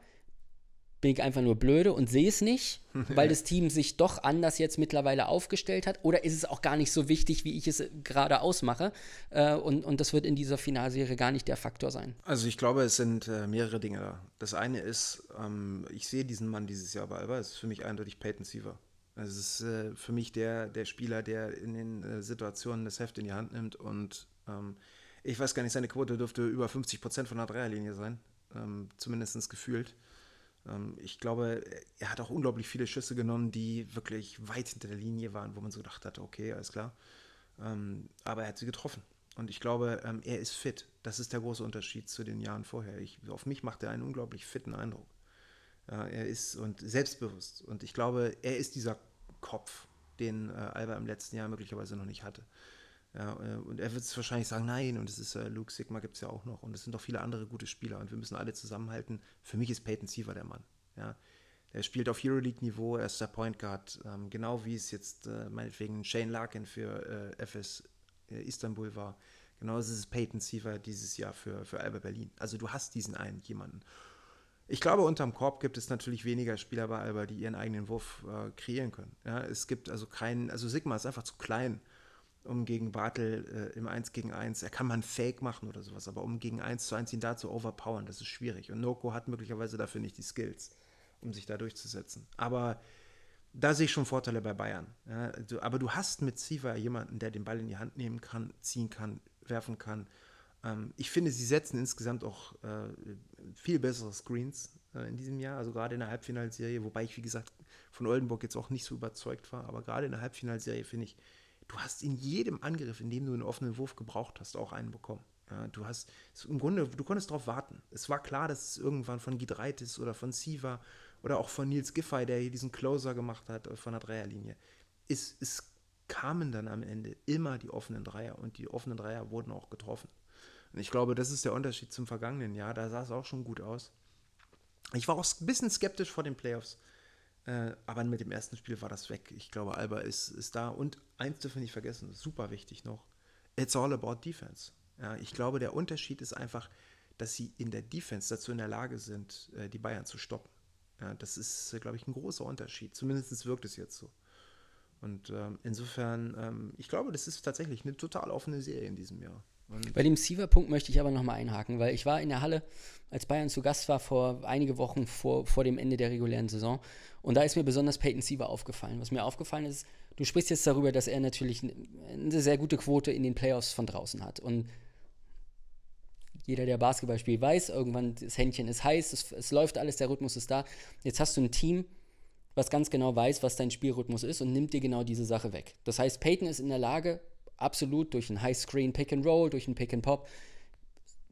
A: Bin ich einfach nur blöde und sehe es nicht, weil das Team sich doch anders jetzt mittlerweile aufgestellt hat? Oder ist es auch gar nicht so wichtig, wie ich es gerade ausmache? Äh, und, und das wird in dieser Finalserie gar nicht der Faktor sein.
B: Also ich glaube, es sind äh, mehrere Dinge da. Das eine ist, ähm, ich sehe diesen Mann dieses Jahr bei Alba, es ist für mich eindeutig Peyton Siever. Also es ist äh, für mich der, der Spieler, der in den Situationen das Heft in die Hand nimmt und ähm, ich weiß gar nicht, seine Quote dürfte über 50 Prozent von der Dreierlinie sein, ähm, zumindest gefühlt. Ähm, ich glaube, er hat auch unglaublich viele Schüsse genommen, die wirklich weit hinter der Linie waren, wo man so gedacht hatte, okay, alles klar. Ähm, aber er hat sie getroffen. Und ich glaube, ähm, er ist fit. Das ist der große Unterschied zu den Jahren vorher. Ich, auf mich macht er einen unglaublich fitten Eindruck. Ja, er ist und selbstbewusst. Und ich glaube, er ist dieser Kopf, den äh, Alba im letzten Jahr möglicherweise noch nicht hatte. Ja, äh, und er wird es wahrscheinlich sagen, nein, und es ist äh, Luke Sigma gibt es ja auch noch und es sind doch viele andere gute Spieler und wir müssen alle zusammenhalten. Für mich ist Peyton Siever der Mann. Ja. Er spielt auf Euroleague-Niveau, er ist der Point Guard, ähm, genau wie es jetzt äh, meinetwegen Shane Larkin für äh, FS äh, Istanbul war. Genauso ist es Peyton Siever dieses Jahr für, für Alba Berlin. Also du hast diesen einen jemanden. Ich glaube, unterm Korb gibt es natürlich weniger Spieler bei Alba, die ihren eigenen Wurf äh, kreieren können. Ja, es gibt also keinen, also Sigma ist einfach zu klein, um gegen Bartel äh, im 1 gegen 1, er kann mal ein Fake machen oder sowas, aber um gegen 1 zu 1 ihn da zu overpowern, das ist schwierig. Und Noko hat möglicherweise dafür nicht die Skills, um sich da durchzusetzen. Aber da sehe ich schon Vorteile bei Bayern. Ja, du, aber du hast mit Siva jemanden, der den Ball in die Hand nehmen kann, ziehen kann, werfen kann. Ähm, ich finde, sie setzen insgesamt auch äh, viel bessere Screens äh, in diesem Jahr, also gerade in der Halbfinalserie, wobei ich, wie gesagt, von Oldenburg jetzt auch nicht so überzeugt war, aber gerade in der Halbfinalserie finde ich, du hast in jedem Angriff, in dem du einen offenen Wurf gebraucht hast, auch einen bekommen. Ja, du hast im Grunde, du konntest darauf warten. Es war klar, dass es irgendwann von Gidreitis oder von Siva oder auch von Nils Giffey, der hier diesen Closer gemacht hat äh, von der Dreierlinie. Es, es kamen dann am Ende immer die offenen Dreier und die offenen Dreier wurden auch getroffen. Und ich glaube, das ist der Unterschied zum vergangenen Jahr. Da sah es auch schon gut aus. Ich war auch ein bisschen skeptisch vor den Playoffs, äh, aber mit dem ersten Spiel war das weg. Ich glaube, Alba ist, ist da. Und eins dürfen wir nicht vergessen, super wichtig noch: It's all about defense. Ja, ich glaube, der Unterschied ist einfach, dass sie in der Defense dazu in der Lage sind, äh, die Bayern zu stoppen. Ja, das ist, glaube ich, ein großer Unterschied. Zumindest wirkt es jetzt so. Und ähm, insofern, ähm, ich glaube, das ist tatsächlich eine total offene Serie in diesem Jahr.
A: Bei dem Siever-Punkt möchte ich aber nochmal einhaken, weil ich war in der Halle, als Bayern zu Gast war, vor einige Wochen vor, vor dem Ende der regulären Saison. Und da ist mir besonders Peyton Siever aufgefallen. Was mir aufgefallen ist, du sprichst jetzt darüber, dass er natürlich eine sehr gute Quote in den Playoffs von draußen hat. Und jeder, der Basketball spielt, weiß, irgendwann das Händchen ist heiß, es, es läuft alles, der Rhythmus ist da. Jetzt hast du ein Team, was ganz genau weiß, was dein Spielrhythmus ist und nimmt dir genau diese Sache weg. Das heißt, Peyton ist in der Lage, absolut durch ein High-Screen Pick and Roll, durch ein Pick and Pop,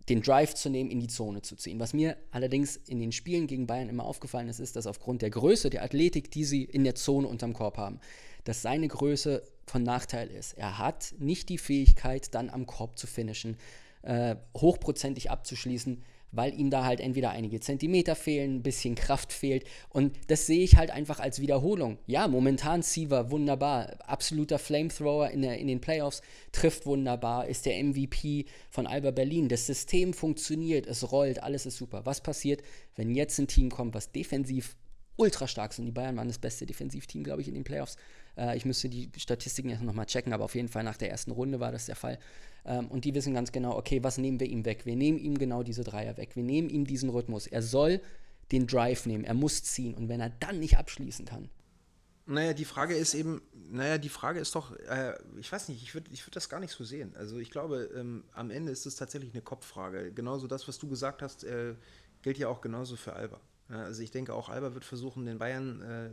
A: den Drive zu nehmen, in die Zone zu ziehen. Was mir allerdings in den Spielen gegen Bayern immer aufgefallen ist, ist, dass aufgrund der Größe, der Athletik, die sie in der Zone unterm Korb haben, dass seine Größe von Nachteil ist. Er hat nicht die Fähigkeit, dann am Korb zu finishen, äh, hochprozentig abzuschließen, weil ihm da halt entweder einige Zentimeter fehlen, ein bisschen Kraft fehlt. Und das sehe ich halt einfach als Wiederholung. Ja, momentan Siever wunderbar, absoluter Flamethrower in, der, in den Playoffs, trifft wunderbar, ist der MVP von Alba Berlin. Das System funktioniert, es rollt, alles ist super. Was passiert, wenn jetzt ein Team kommt, was defensiv ultra stark sind? Die Bayern waren das beste Defensivteam, glaube ich, in den Playoffs. Äh, ich müsste die Statistiken jetzt nochmal checken, aber auf jeden Fall nach der ersten Runde war das der Fall. Ähm, und die wissen ganz genau, okay, was nehmen wir ihm weg? Wir nehmen ihm genau diese Dreier weg. Wir nehmen ihm diesen Rhythmus. Er soll den Drive nehmen, er muss ziehen. Und wenn er dann nicht abschließen kann,
B: naja, die Frage ist eben, naja, die Frage ist doch, äh, ich weiß nicht, ich würde ich würd das gar nicht so sehen. Also ich glaube, ähm, am Ende ist es tatsächlich eine Kopffrage. Genauso das, was du gesagt hast, äh, gilt ja auch genauso für Alba. Ja, also ich denke, auch Alba wird versuchen, den Bayern äh,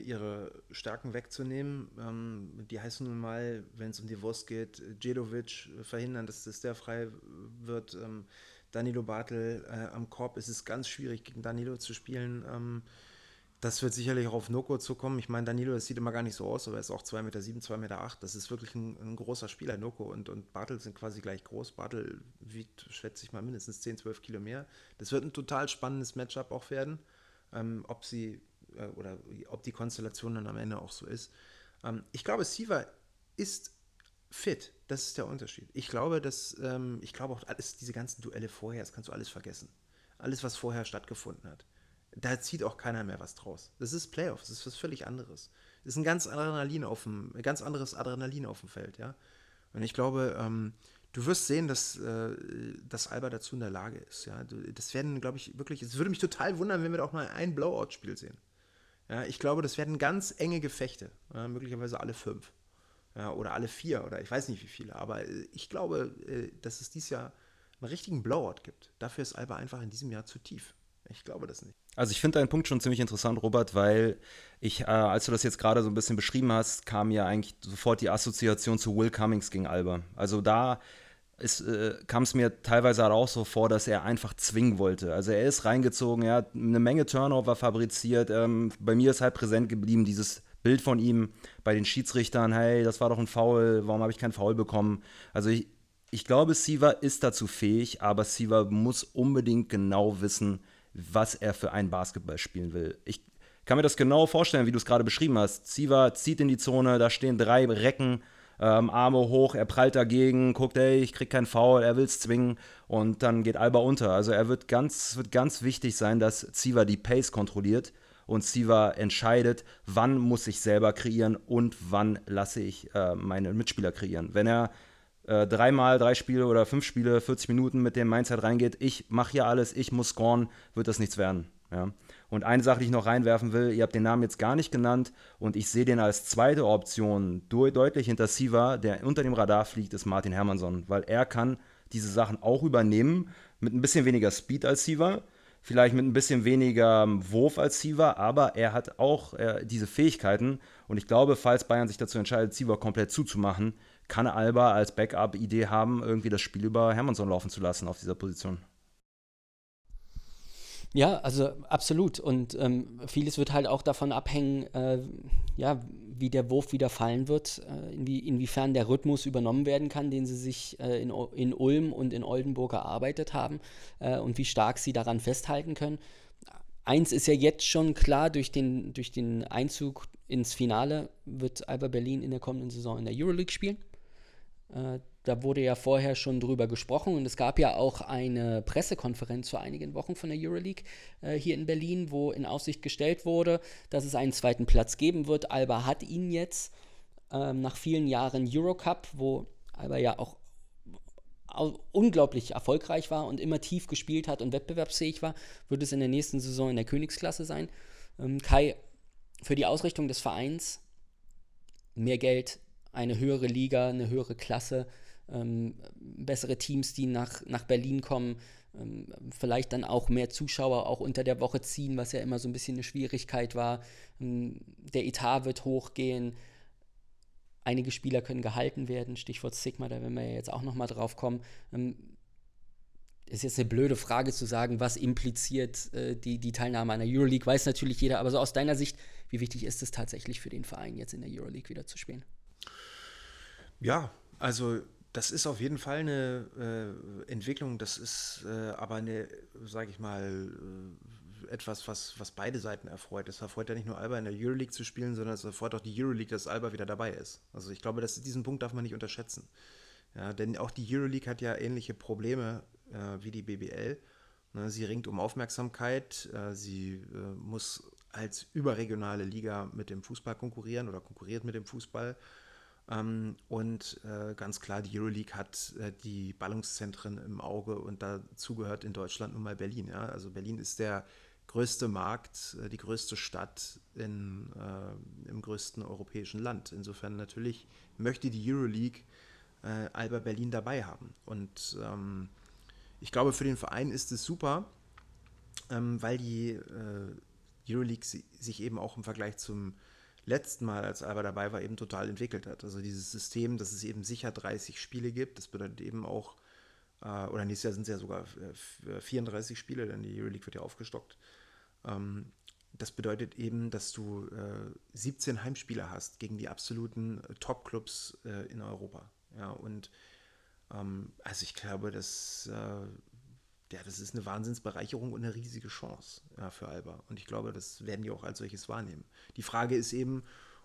B: ihre Stärken wegzunehmen. Ähm, die heißen nun mal, wenn es um die Wurst geht, Djedovic verhindern, dass das der frei wird. Ähm, Danilo Bartel äh, am Korb ist es ganz schwierig, gegen Danilo zu spielen. Ähm, das wird sicherlich auch auf Noko zukommen. Ich meine, Danilo, das sieht immer gar nicht so aus, aber er ist auch 2,7 Meter, 2,8 Meter. Das ist wirklich ein, ein, großer Spieler. Noko und, und Bartel sind quasi gleich groß. Bartel wiegt, schätze ich mal, mindestens 10, 12 Kilo mehr. Das wird ein total spannendes Matchup auch werden. Ob sie äh, oder ob die Konstellation dann am Ende auch so ist. Ähm, ich glaube, Siva ist fit. Das ist der Unterschied. Ich glaube, dass, ähm, ich glaube auch alles, diese ganzen Duelle vorher, das kannst du alles vergessen. Alles, was vorher stattgefunden hat. Da zieht auch keiner mehr was draus. Das ist Playoffs, das ist was völlig anderes. Das ist ein ganz Adrenalin auf dem, ganz anderes Adrenalin auf dem Feld, ja. Und ich glaube, ähm, du wirst sehen, dass, äh, dass Alba dazu in der Lage ist, ja. Das werden, glaube ich, wirklich, es würde mich total wundern, wenn wir da auch mal ein Blowout-Spiel sehen. Ja, ich glaube, das werden ganz enge Gefechte, ja, möglicherweise alle fünf ja, oder alle vier oder ich weiß nicht wie viele, aber äh, ich glaube, äh, dass es dieses Jahr einen richtigen Blowout gibt. Dafür ist Alba einfach in diesem Jahr zu tief. Ich glaube das nicht.
C: Also ich finde deinen Punkt schon ziemlich interessant, Robert, weil ich, äh, als du das jetzt gerade so ein bisschen beschrieben hast, kam ja eigentlich sofort die Assoziation zu Will Cummings gegen Alba. Also da äh, kam es mir teilweise auch so vor, dass er einfach zwingen wollte. Also er ist reingezogen, er hat eine Menge Turnover fabriziert. Ähm, bei mir ist halt präsent geblieben dieses Bild von ihm bei den Schiedsrichtern, hey, das war doch ein Foul, warum habe ich kein Foul bekommen? Also ich, ich glaube, Siva ist dazu fähig, aber Siva muss unbedingt genau wissen, was er für ein Basketball spielen will. Ich kann mir das genau vorstellen, wie du es gerade beschrieben hast. Siva zieht in die Zone, da stehen drei Recken, ähm, Arme hoch, er prallt dagegen, guckt, ey, ich krieg keinen Foul, er will es zwingen und dann geht Alba unter. Also er wird ganz, wird ganz wichtig sein, dass Siva die Pace kontrolliert und Siva entscheidet, wann muss ich selber kreieren und wann lasse ich äh, meine Mitspieler kreieren. Wenn er äh, dreimal drei Spiele oder fünf Spiele, 40 Minuten mit dem Mindset reingeht, ich mache hier alles, ich muss scoren, wird das nichts werden. Ja. Und eine Sache, die ich noch reinwerfen will, ihr habt den Namen jetzt gar nicht genannt und ich sehe den als zweite Option deutlich hinter Siva, der unter dem Radar fliegt, ist Martin Hermansson, weil er kann diese Sachen auch übernehmen mit ein bisschen weniger Speed als Siva, vielleicht mit ein bisschen weniger Wurf als Siva, aber er hat auch äh, diese Fähigkeiten und ich glaube, falls Bayern sich dazu entscheidet, Siva komplett zuzumachen, kann Alba als Backup-Idee haben, irgendwie das Spiel über Hermansson laufen zu lassen auf dieser Position.
A: Ja, also absolut. Und ähm, vieles wird halt auch davon abhängen, äh, ja, wie der Wurf wieder fallen wird, äh, inwie, inwiefern der Rhythmus übernommen werden kann, den sie sich äh, in, in Ulm und in Oldenburg erarbeitet haben äh, und wie stark sie daran festhalten können. Eins ist ja jetzt schon klar, durch den, durch den Einzug ins Finale wird Alba Berlin in der kommenden Saison in der Euroleague spielen. Da wurde ja vorher schon drüber gesprochen und es gab ja auch eine Pressekonferenz vor einigen Wochen von der Euroleague äh, hier in Berlin, wo in Aussicht gestellt wurde, dass es einen zweiten Platz geben wird. Alba hat ihn jetzt ähm, nach vielen Jahren Eurocup, wo Alba ja auch unglaublich erfolgreich war und immer tief gespielt hat und wettbewerbsfähig war, wird es in der nächsten Saison in der Königsklasse sein. Ähm, Kai, für die Ausrichtung des Vereins mehr Geld, eine höhere Liga, eine höhere Klasse, ähm, bessere Teams, die nach, nach Berlin kommen, ähm, vielleicht dann auch mehr Zuschauer auch unter der Woche ziehen, was ja immer so ein bisschen eine Schwierigkeit war. Ähm, der Etat wird hochgehen. Einige Spieler können gehalten werden, Stichwort Sigma, da werden wir ja jetzt auch nochmal drauf kommen. Ähm, ist jetzt eine blöde Frage zu sagen, was impliziert äh, die, die Teilnahme an der Euroleague, weiß natürlich jeder, aber so aus deiner Sicht, wie wichtig ist es tatsächlich für den Verein, jetzt in der Euroleague wieder zu spielen?
B: Ja, also das ist auf jeden Fall eine äh, Entwicklung, das ist äh, aber eine, sage ich mal, äh, etwas, was, was beide Seiten erfreut. Es erfreut ja nicht nur Alba in der Euroleague zu spielen, sondern es erfreut auch die Euroleague, dass Alba wieder dabei ist. Also ich glaube, dass diesen Punkt darf man nicht unterschätzen. Ja, denn auch die Euroleague hat ja ähnliche Probleme äh, wie die BBL. Ne, sie ringt um Aufmerksamkeit, äh, sie äh, muss als überregionale Liga mit dem Fußball konkurrieren oder konkurriert mit dem Fußball. Ähm, und äh, ganz klar, die Euroleague hat äh, die Ballungszentren im Auge und dazu gehört in Deutschland nun mal Berlin. Ja? Also Berlin ist der größte Markt, äh, die größte Stadt in, äh, im größten europäischen Land. Insofern natürlich möchte die Euroleague äh, Alba Berlin dabei haben. Und ähm, ich glaube, für den Verein ist es super, ähm, weil die äh, Euroleague sich eben auch im Vergleich zum letzten Mal, als Alba dabei war, eben total entwickelt hat. Also dieses System, dass es eben sicher 30 Spiele gibt, das bedeutet eben auch, äh, oder nächstes Jahr sind es ja sogar 34 äh, Spiele, denn die Euroleague wird ja aufgestockt. Ähm, das bedeutet eben, dass du äh, 17 Heimspiele hast gegen die absoluten äh, Top-Clubs äh, in Europa. Ja, und ähm, also ich glaube, dass äh, ja, das ist eine Wahnsinnsbereicherung und eine riesige Chance ja, für Alba. Und ich glaube, das werden die auch als solches wahrnehmen. Die Frage ist eben,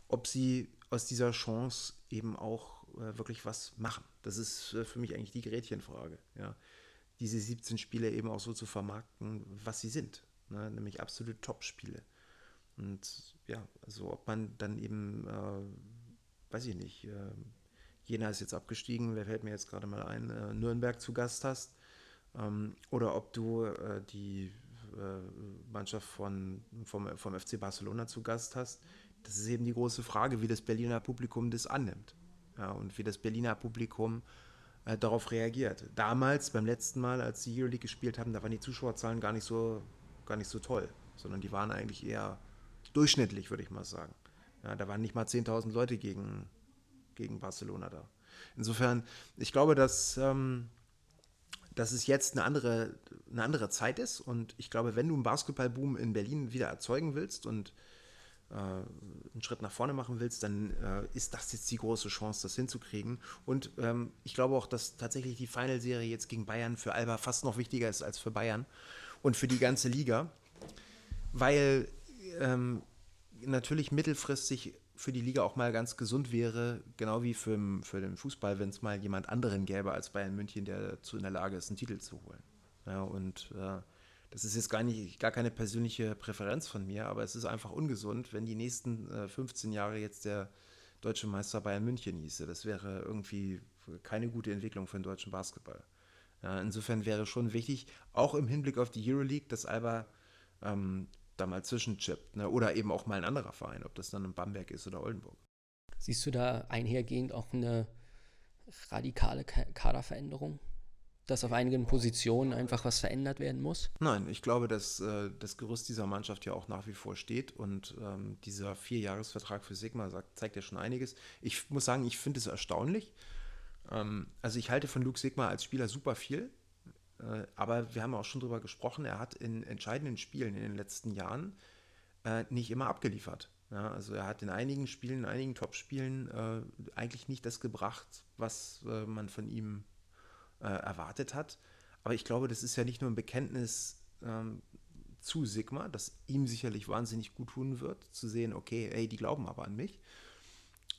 B: ob sie aus dieser Chance eben auch äh, wirklich was machen. Das ist äh, für mich eigentlich die Gerätchenfrage. Ja. Diese 17 Spiele eben auch so zu vermarkten, was sie sind. Ne? Nämlich absolute Top-Spiele. Und ja, also ob man dann eben, äh, weiß ich nicht, äh, Jena ist jetzt abgestiegen, wer fällt mir jetzt gerade mal ein, äh, Nürnberg zu Gast hast ähm, oder ob du äh, die äh, Mannschaft von, vom, vom FC Barcelona zu Gast hast. Das ist eben die große Frage, wie das Berliner Publikum das annimmt. Ja, und wie das Berliner Publikum äh, darauf reagiert. Damals, beim letzten Mal, als die Euroleague gespielt haben, da waren die Zuschauerzahlen gar nicht so, gar nicht so toll, sondern die waren eigentlich eher durchschnittlich, würde ich mal sagen. Ja, da waren nicht mal 10.000 Leute gegen, gegen Barcelona da. Insofern, ich glaube, dass ähm, dass es jetzt eine andere, eine andere Zeit ist. Und ich glaube, wenn du einen Basketballboom in Berlin wieder erzeugen willst und äh, einen Schritt nach vorne machen willst, dann äh, ist das jetzt die große Chance, das hinzukriegen. Und ähm, ich glaube auch, dass tatsächlich die Final-Serie jetzt gegen Bayern für Alba fast noch wichtiger ist als für Bayern und für die ganze Liga, weil ähm, natürlich mittelfristig für die Liga auch mal ganz gesund wäre, genau wie für, für den Fußball, wenn es mal jemand anderen gäbe als Bayern München, der dazu in der Lage ist, einen Titel zu holen. Ja, und äh, das ist jetzt gar nicht gar keine persönliche Präferenz von mir, aber es ist einfach ungesund, wenn die nächsten äh, 15 Jahre jetzt der deutsche Meister Bayern München hieße. Das wäre irgendwie keine gute Entwicklung für den deutschen Basketball. Ja, insofern wäre schon wichtig, auch im Hinblick auf die Euroleague, dass Alba ähm, da mal zwischenchippt. Ne? Oder eben auch mal ein anderer Verein, ob das dann in Bamberg ist oder Oldenburg.
A: Siehst du da einhergehend auch eine radikale Kaderveränderung? dass auf einigen Positionen einfach was verändert werden muss?
B: Nein, ich glaube, dass äh, das Gerüst dieser Mannschaft ja auch nach wie vor steht und ähm, dieser Vierjahresvertrag für Sigma sagt, zeigt ja schon einiges. Ich muss sagen, ich finde es erstaunlich. Ähm, also ich halte von Luke Sigma als Spieler super viel, aber wir haben auch schon darüber gesprochen, er hat in entscheidenden Spielen in den letzten Jahren äh, nicht immer abgeliefert. Ja, also er hat in einigen Spielen, in einigen Topspielen äh, eigentlich nicht das gebracht, was äh, man von ihm äh, erwartet hat. Aber ich glaube, das ist ja nicht nur ein Bekenntnis ähm, zu Sigma, das ihm sicherlich wahnsinnig gut tun wird, zu sehen, okay, ey, die glauben aber an mich,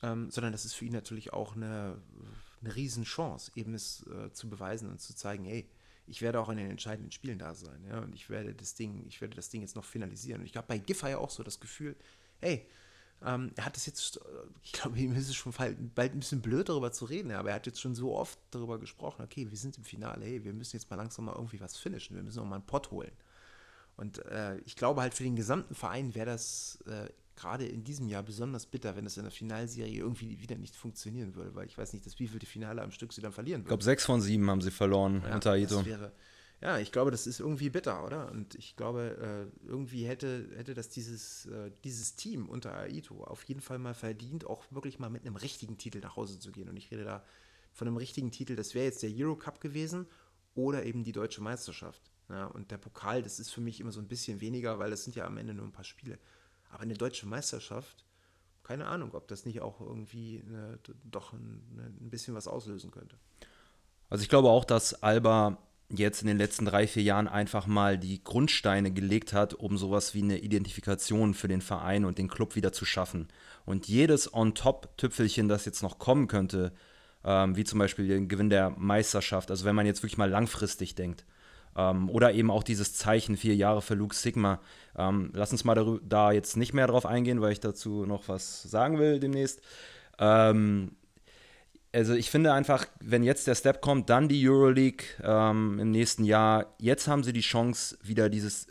B: ähm, sondern das ist für ihn natürlich auch eine, eine Riesenchance, eben es äh, zu beweisen und zu zeigen, hey, ich werde auch in den entscheidenden Spielen da sein, ja, und ich werde das Ding, ich werde das Ding jetzt noch finalisieren. Und ich habe bei Giffey auch so das Gefühl, hey, ähm, er hat das jetzt, äh, ich glaube, ihm ist es schon bald ein bisschen blöd darüber zu reden, aber er hat jetzt schon so oft darüber gesprochen, okay, wir sind im Finale, hey, wir müssen jetzt mal langsam mal irgendwie was finishen, wir müssen auch mal einen Pott holen. Und äh, ich glaube halt für den gesamten Verein wäre das äh, gerade in diesem Jahr besonders bitter, wenn es in der Finalserie irgendwie wieder nicht funktionieren würde, weil ich weiß nicht, das wievielte Finale am Stück sie dann verlieren würden.
C: Ich glaube, sechs von sieben haben sie verloren
B: ja, unter Aito. Ja, ich glaube, das ist irgendwie bitter, oder? Und ich glaube, äh, irgendwie hätte, hätte das dieses, äh, dieses Team unter Aito auf jeden Fall mal verdient, auch wirklich mal mit einem richtigen Titel nach Hause zu gehen. Und ich rede da von einem richtigen Titel, das wäre jetzt der Euro Cup gewesen oder eben die deutsche Meisterschaft. Ja, und der Pokal, das ist für mich immer so ein bisschen weniger, weil das sind ja am Ende nur ein paar Spiele. Aber eine deutsche Meisterschaft, keine Ahnung, ob das nicht auch irgendwie eine, doch ein, ein bisschen was auslösen könnte.
C: Also ich glaube auch, dass Alba jetzt in den letzten drei, vier Jahren einfach mal die Grundsteine gelegt hat, um sowas wie eine Identifikation für den Verein und den Club wieder zu schaffen. Und jedes On-Top-Tüpfelchen, das jetzt noch kommen könnte, ähm, wie zum Beispiel den Gewinn der Meisterschaft, also wenn man jetzt wirklich mal langfristig denkt, ähm, oder eben auch dieses Zeichen vier Jahre für Luke Sigma. Ähm, lass uns mal da jetzt nicht mehr drauf eingehen, weil ich dazu noch was sagen will demnächst. Ähm, also ich finde einfach, wenn jetzt der Step kommt, dann die Euroleague ähm, im nächsten Jahr. Jetzt haben sie die Chance, wieder dieses,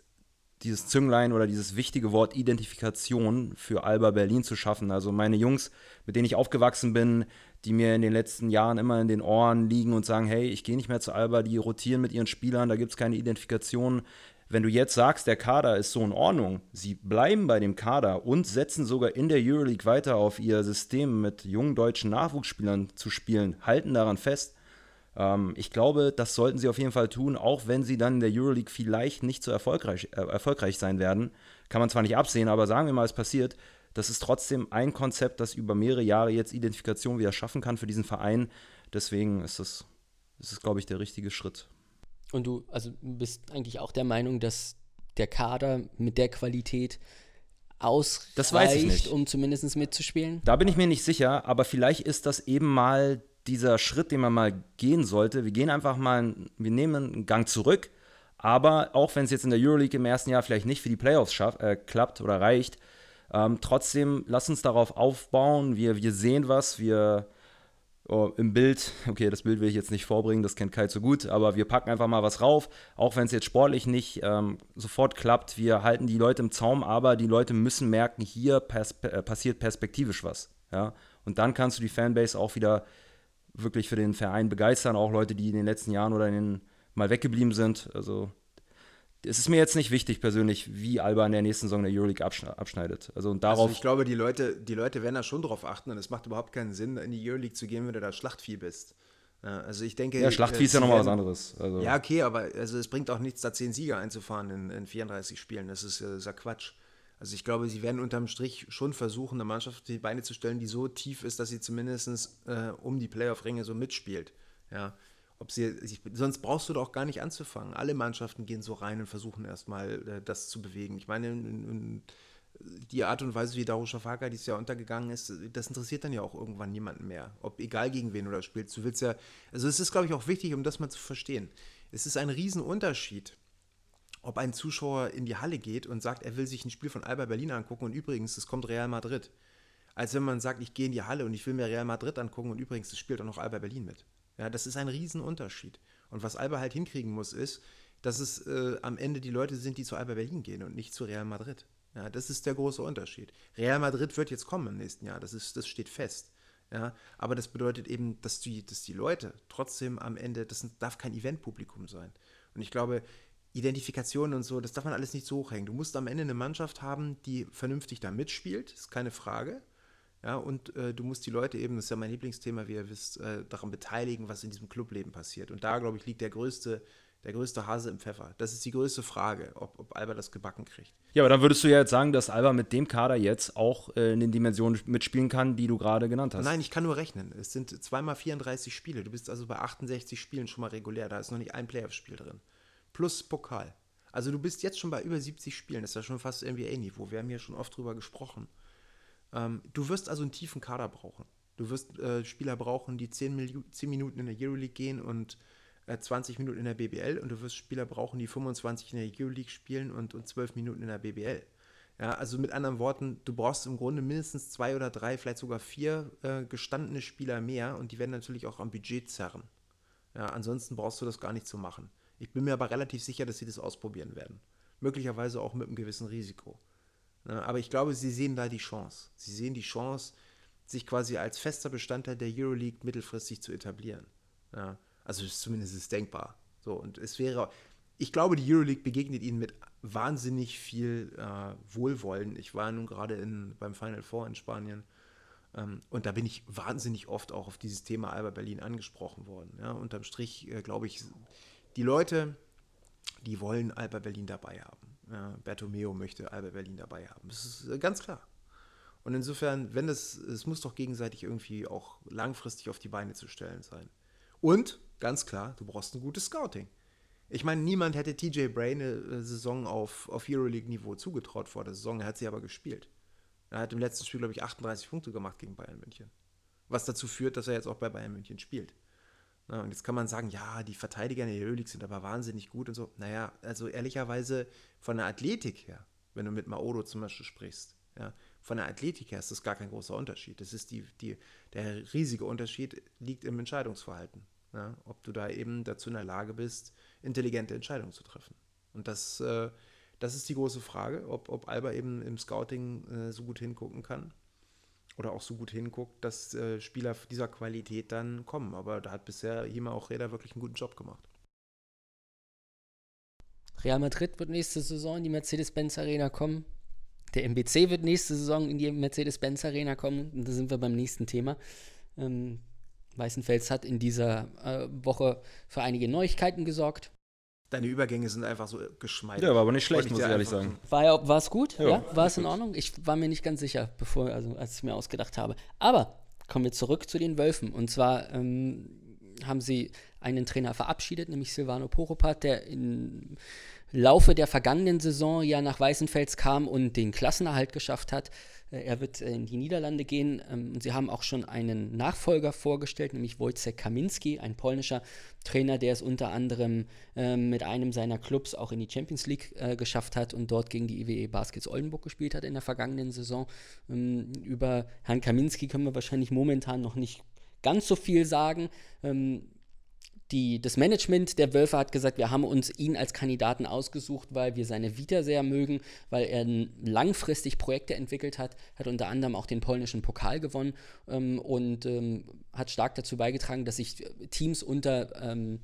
C: dieses Zünglein oder dieses wichtige Wort Identifikation für Alba Berlin zu schaffen. Also meine Jungs, mit denen ich aufgewachsen bin, die mir in den letzten Jahren immer in den Ohren liegen und sagen, hey, ich gehe nicht mehr zu Alba, die rotieren mit ihren Spielern, da gibt es keine Identifikation. Wenn du jetzt sagst, der Kader ist so in Ordnung, sie bleiben bei dem Kader und setzen sogar in der Euroleague weiter auf ihr System mit jungen deutschen Nachwuchsspielern zu spielen, halten daran fest. Ähm, ich glaube, das sollten sie auf jeden Fall tun, auch wenn sie dann in der Euroleague vielleicht nicht so erfolgreich, äh, erfolgreich sein werden. Kann man zwar nicht absehen, aber sagen wir mal, es passiert. Das ist trotzdem ein Konzept, das über mehrere Jahre jetzt Identifikation wieder schaffen kann für diesen Verein. Deswegen ist das, ist das glaube ich, der richtige Schritt.
A: Und du also bist eigentlich auch der Meinung, dass der Kader mit der Qualität ausreicht, um zumindest mitzuspielen?
C: Da bin ich mir nicht sicher, aber vielleicht ist das eben mal dieser Schritt, den man mal gehen sollte. Wir gehen einfach mal, wir nehmen einen Gang zurück, aber auch wenn es jetzt in der Euroleague im ersten Jahr vielleicht nicht für die Playoffs schaff, äh, klappt oder reicht, ähm, trotzdem lass uns darauf aufbauen. Wir, wir sehen was, wir oh, im Bild, okay, das Bild will ich jetzt nicht vorbringen, das kennt Kai so gut, aber wir packen einfach mal was rauf, auch wenn es jetzt sportlich nicht ähm, sofort klappt. Wir halten die Leute im Zaum, aber die Leute müssen merken, hier perspe äh, passiert perspektivisch was. Ja? Und dann kannst du die Fanbase auch wieder wirklich für den Verein begeistern, auch Leute, die in den letzten Jahren oder in den mal weggeblieben sind. Also es ist mir jetzt nicht wichtig persönlich, wie Alba in der nächsten Saison der Euroleague abschneidet. Also, und darauf
B: also ich glaube, die Leute, die Leute werden da schon drauf achten und es macht überhaupt keinen Sinn, in die Euroleague zu gehen, wenn du da Schlachtvieh bist. Also ich denke.
C: Ja, Schlachtvieh ist ja nochmal was anderes.
B: Also. Ja, okay, aber also es bringt auch nichts, da zehn Sieger einzufahren in, in 34 Spielen. Das ist, das ist ja Quatsch. Also ich glaube, sie werden unterm Strich schon versuchen, eine Mannschaft auf die Beine zu stellen, die so tief ist, dass sie zumindest äh, um die Playoff-Ringe so mitspielt. Ja. Ob sie, sonst brauchst du doch gar nicht anzufangen. Alle Mannschaften gehen so rein und versuchen erstmal äh, das zu bewegen. Ich meine, in, in, die Art und Weise, wie Darusha Farka dieses Jahr untergegangen ist, das interessiert dann ja auch irgendwann niemanden mehr. Ob egal gegen wen du da spielst. Du willst ja, also es ist, glaube ich, auch wichtig, um das mal zu verstehen. Es ist ein Riesenunterschied, ob ein Zuschauer in die Halle geht und sagt, er will sich ein Spiel von Alba Berlin angucken und übrigens, es kommt Real Madrid. Als wenn man sagt, ich gehe in die Halle und ich will mir Real Madrid angucken und übrigens, es spielt auch noch Alba Berlin mit. Ja, das ist ein Riesenunterschied. Und was Alba halt hinkriegen muss, ist, dass es äh, am Ende die Leute sind, die zu Alba Berlin gehen und nicht zu Real Madrid. Ja, das ist der große Unterschied. Real Madrid wird jetzt kommen im nächsten Jahr, das, ist, das steht fest. Ja, aber das bedeutet eben, dass die, dass die Leute trotzdem am Ende, das darf kein Eventpublikum sein. Und ich glaube, Identifikation und so, das darf man alles nicht so hochhängen. Du musst am Ende eine Mannschaft haben, die vernünftig da mitspielt, ist keine Frage. Ja, und äh, du musst die Leute eben, das ist ja mein Lieblingsthema, wie ihr wisst, äh, daran beteiligen, was in diesem Clubleben passiert. Und da, glaube ich, liegt der größte, der größte Hase im Pfeffer. Das ist die größte Frage, ob, ob Alba das gebacken kriegt.
C: Ja, aber dann würdest du ja jetzt sagen, dass Alba mit dem Kader jetzt auch äh, in den Dimensionen mitspielen kann, die du gerade genannt hast.
B: Nein, ich kann nur rechnen. Es sind zweimal 34 Spiele. Du bist also bei 68 Spielen schon mal regulär. Da ist noch nicht ein Playoff-Spiel drin. Plus Pokal. Also du bist jetzt schon bei über 70 Spielen. Das ist ja schon fast NBA-Niveau. Wir haben hier schon oft drüber gesprochen. Ähm, du wirst also einen tiefen Kader brauchen. Du wirst äh, Spieler brauchen, die 10, 10, Minuten in der Euroleague gehen und äh, 20 Minuten in der BBL und du wirst Spieler brauchen, die 25 in der Euroleague spielen und, und 12 Minuten in der BBL. Ja, also mit anderen Worten, du brauchst im Grunde mindestens zwei oder drei, vielleicht sogar vier äh, gestandene Spieler mehr und die werden natürlich auch am Budget zerren. Ja, ansonsten brauchst du das gar nicht zu machen. Ich bin mir aber relativ sicher, dass sie das ausprobieren werden. Möglicherweise auch mit einem gewissen Risiko. Ne? Aber ich glaube, sie sehen da die Chance. Sie sehen die Chance, sich quasi als fester Bestandteil der Euroleague mittelfristig zu etablieren. Ja, also zumindest ist denkbar. So, und es wäre, ich glaube, die Euroleague begegnet ihnen mit wahnsinnig viel äh, Wohlwollen. Ich war nun gerade beim Final Four in Spanien ähm, und da bin ich wahnsinnig oft auch auf dieses Thema Alba Berlin angesprochen worden. Ja, unterm Strich äh, glaube ich, die Leute, die wollen Alba Berlin dabei haben. Ja, Bertomeo möchte Alba Berlin dabei haben. Das ist äh, ganz klar. Und insofern, wenn das, es muss doch gegenseitig irgendwie auch langfristig auf die Beine zu stellen sein. Und, ganz klar, du brauchst ein gutes Scouting. Ich meine, niemand hätte TJ Bray eine äh, Saison auf, auf Euroleague-Niveau zugetraut vor der Saison. Er hat sie aber gespielt. Er hat im letzten Spiel, glaube ich, 38 Punkte gemacht gegen Bayern München. Was dazu führt, dass er jetzt auch bei Bayern München spielt. Na, und jetzt kann man sagen, ja, die Verteidiger in der Euroleague sind aber wahnsinnig gut und so. Naja, also ehrlicherweise von der Athletik her, wenn du mit Maodo zum Beispiel sprichst, ja, von der Athletik her ist das gar kein großer Unterschied. Das ist die, die, der riesige Unterschied liegt im Entscheidungsverhalten. Ja, ob du da eben dazu in der Lage bist, intelligente Entscheidungen zu treffen. Und das, äh, das ist die große Frage, ob, ob Alba eben im Scouting äh, so gut hingucken kann oder auch so gut hinguckt, dass äh, Spieler dieser Qualität dann kommen. Aber da hat bisher Jima auch Räder wirklich einen guten Job gemacht.
A: Real Madrid wird nächste Saison in die Mercedes-Benz Arena kommen. Der MBC wird nächste Saison in die Mercedes-Benz Arena kommen. Und da sind wir beim nächsten Thema. Ähm, Weißenfels hat in dieser äh, Woche für einige Neuigkeiten gesorgt.
B: Deine Übergänge sind einfach so geschmeidig.
C: Ja, war aber nicht schlecht, muss ich ehrlich sagen.
A: War ja, war es gut? Ja, ja? war es in Ordnung? Ich war mir nicht ganz sicher, bevor, also als ich mir ausgedacht habe. Aber kommen wir zurück zu den Wölfen. Und zwar ähm, haben sie einen Trainer verabschiedet, nämlich Silvano Poropat, der im Laufe der vergangenen Saison ja nach Weißenfels kam und den Klassenerhalt geschafft hat. Äh, er wird äh, in die Niederlande gehen. Ähm, sie haben auch schon einen Nachfolger vorgestellt, nämlich Wojciech Kaminski, ein polnischer Trainer, der es unter anderem ähm, mit einem seiner Clubs auch in die Champions League äh, geschafft hat und dort gegen die IWE Baskets Oldenburg gespielt hat in der vergangenen Saison. Ähm, über Herrn Kaminski können wir wahrscheinlich momentan noch nicht ganz so viel sagen die, das Management der Wölfe hat gesagt, wir haben uns ihn als Kandidaten ausgesucht, weil wir seine Vita sehr mögen, weil er langfristig Projekte entwickelt hat, hat unter anderem auch den polnischen Pokal gewonnen ähm, und ähm, hat stark dazu beigetragen, dass sich Teams unter, ähm,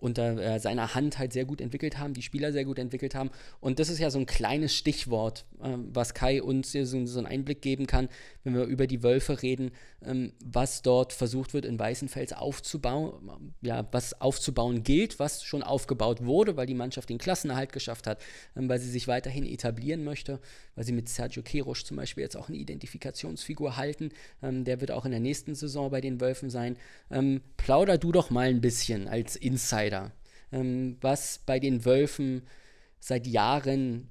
A: unter äh, seiner Hand halt sehr gut entwickelt haben, die Spieler sehr gut entwickelt haben. Und das ist ja so ein kleines Stichwort, äh, was Kai uns so, so, einen Einblick geben kann, wenn wir über die Wölfe reden, ähm, was dort versucht wird, in Weißenfels aufzubauen, ja, was aufzubauen gilt, was schon aufgebaut wurde, weil die Mannschaft den Klassenerhalt geschafft hat, ähm, weil sie sich weiterhin etablieren möchte, weil sie mit Sergio Kerosch zum Beispiel jetzt auch eine Identifikationsfigur halten. Ähm, der wird auch in der nächsten Saison bei den Wölfen sein. Ähm, plauder du doch mal ein bisschen als Insider, ähm, was bei den Wölfen seit Jahren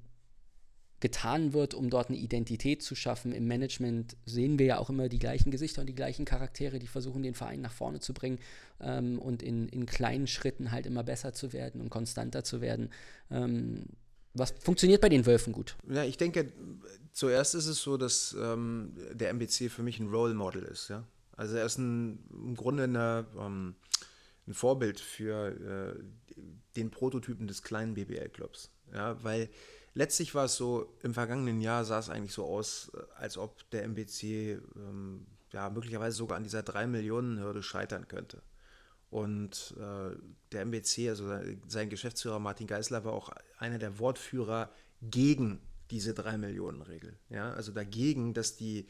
A: getan wird, um dort eine Identität zu schaffen. Im Management sehen wir ja auch immer die gleichen Gesichter und die gleichen Charaktere, die versuchen, den Verein nach vorne zu bringen ähm, und in, in kleinen Schritten halt immer besser zu werden und konstanter zu werden. Ähm, was funktioniert bei den Wölfen gut?
B: Ja, ich denke, zuerst ist es so, dass ähm, der MBC für mich ein Role Model ist. Ja? Also er ist ein, im Grunde eine, ähm, ein Vorbild für äh, den Prototypen des kleinen BBL-Clubs. Ja? Weil letztlich war es so, im vergangenen Jahr sah es eigentlich so aus, äh, als ob der MBC ähm, ja, möglicherweise sogar an dieser 3-Millionen-Hürde scheitern könnte. Und äh, der MBC, also sein Geschäftsführer Martin Geisler, war auch einer der Wortführer gegen diese 3-Millionen-Regel. Ja? Also dagegen, dass, die,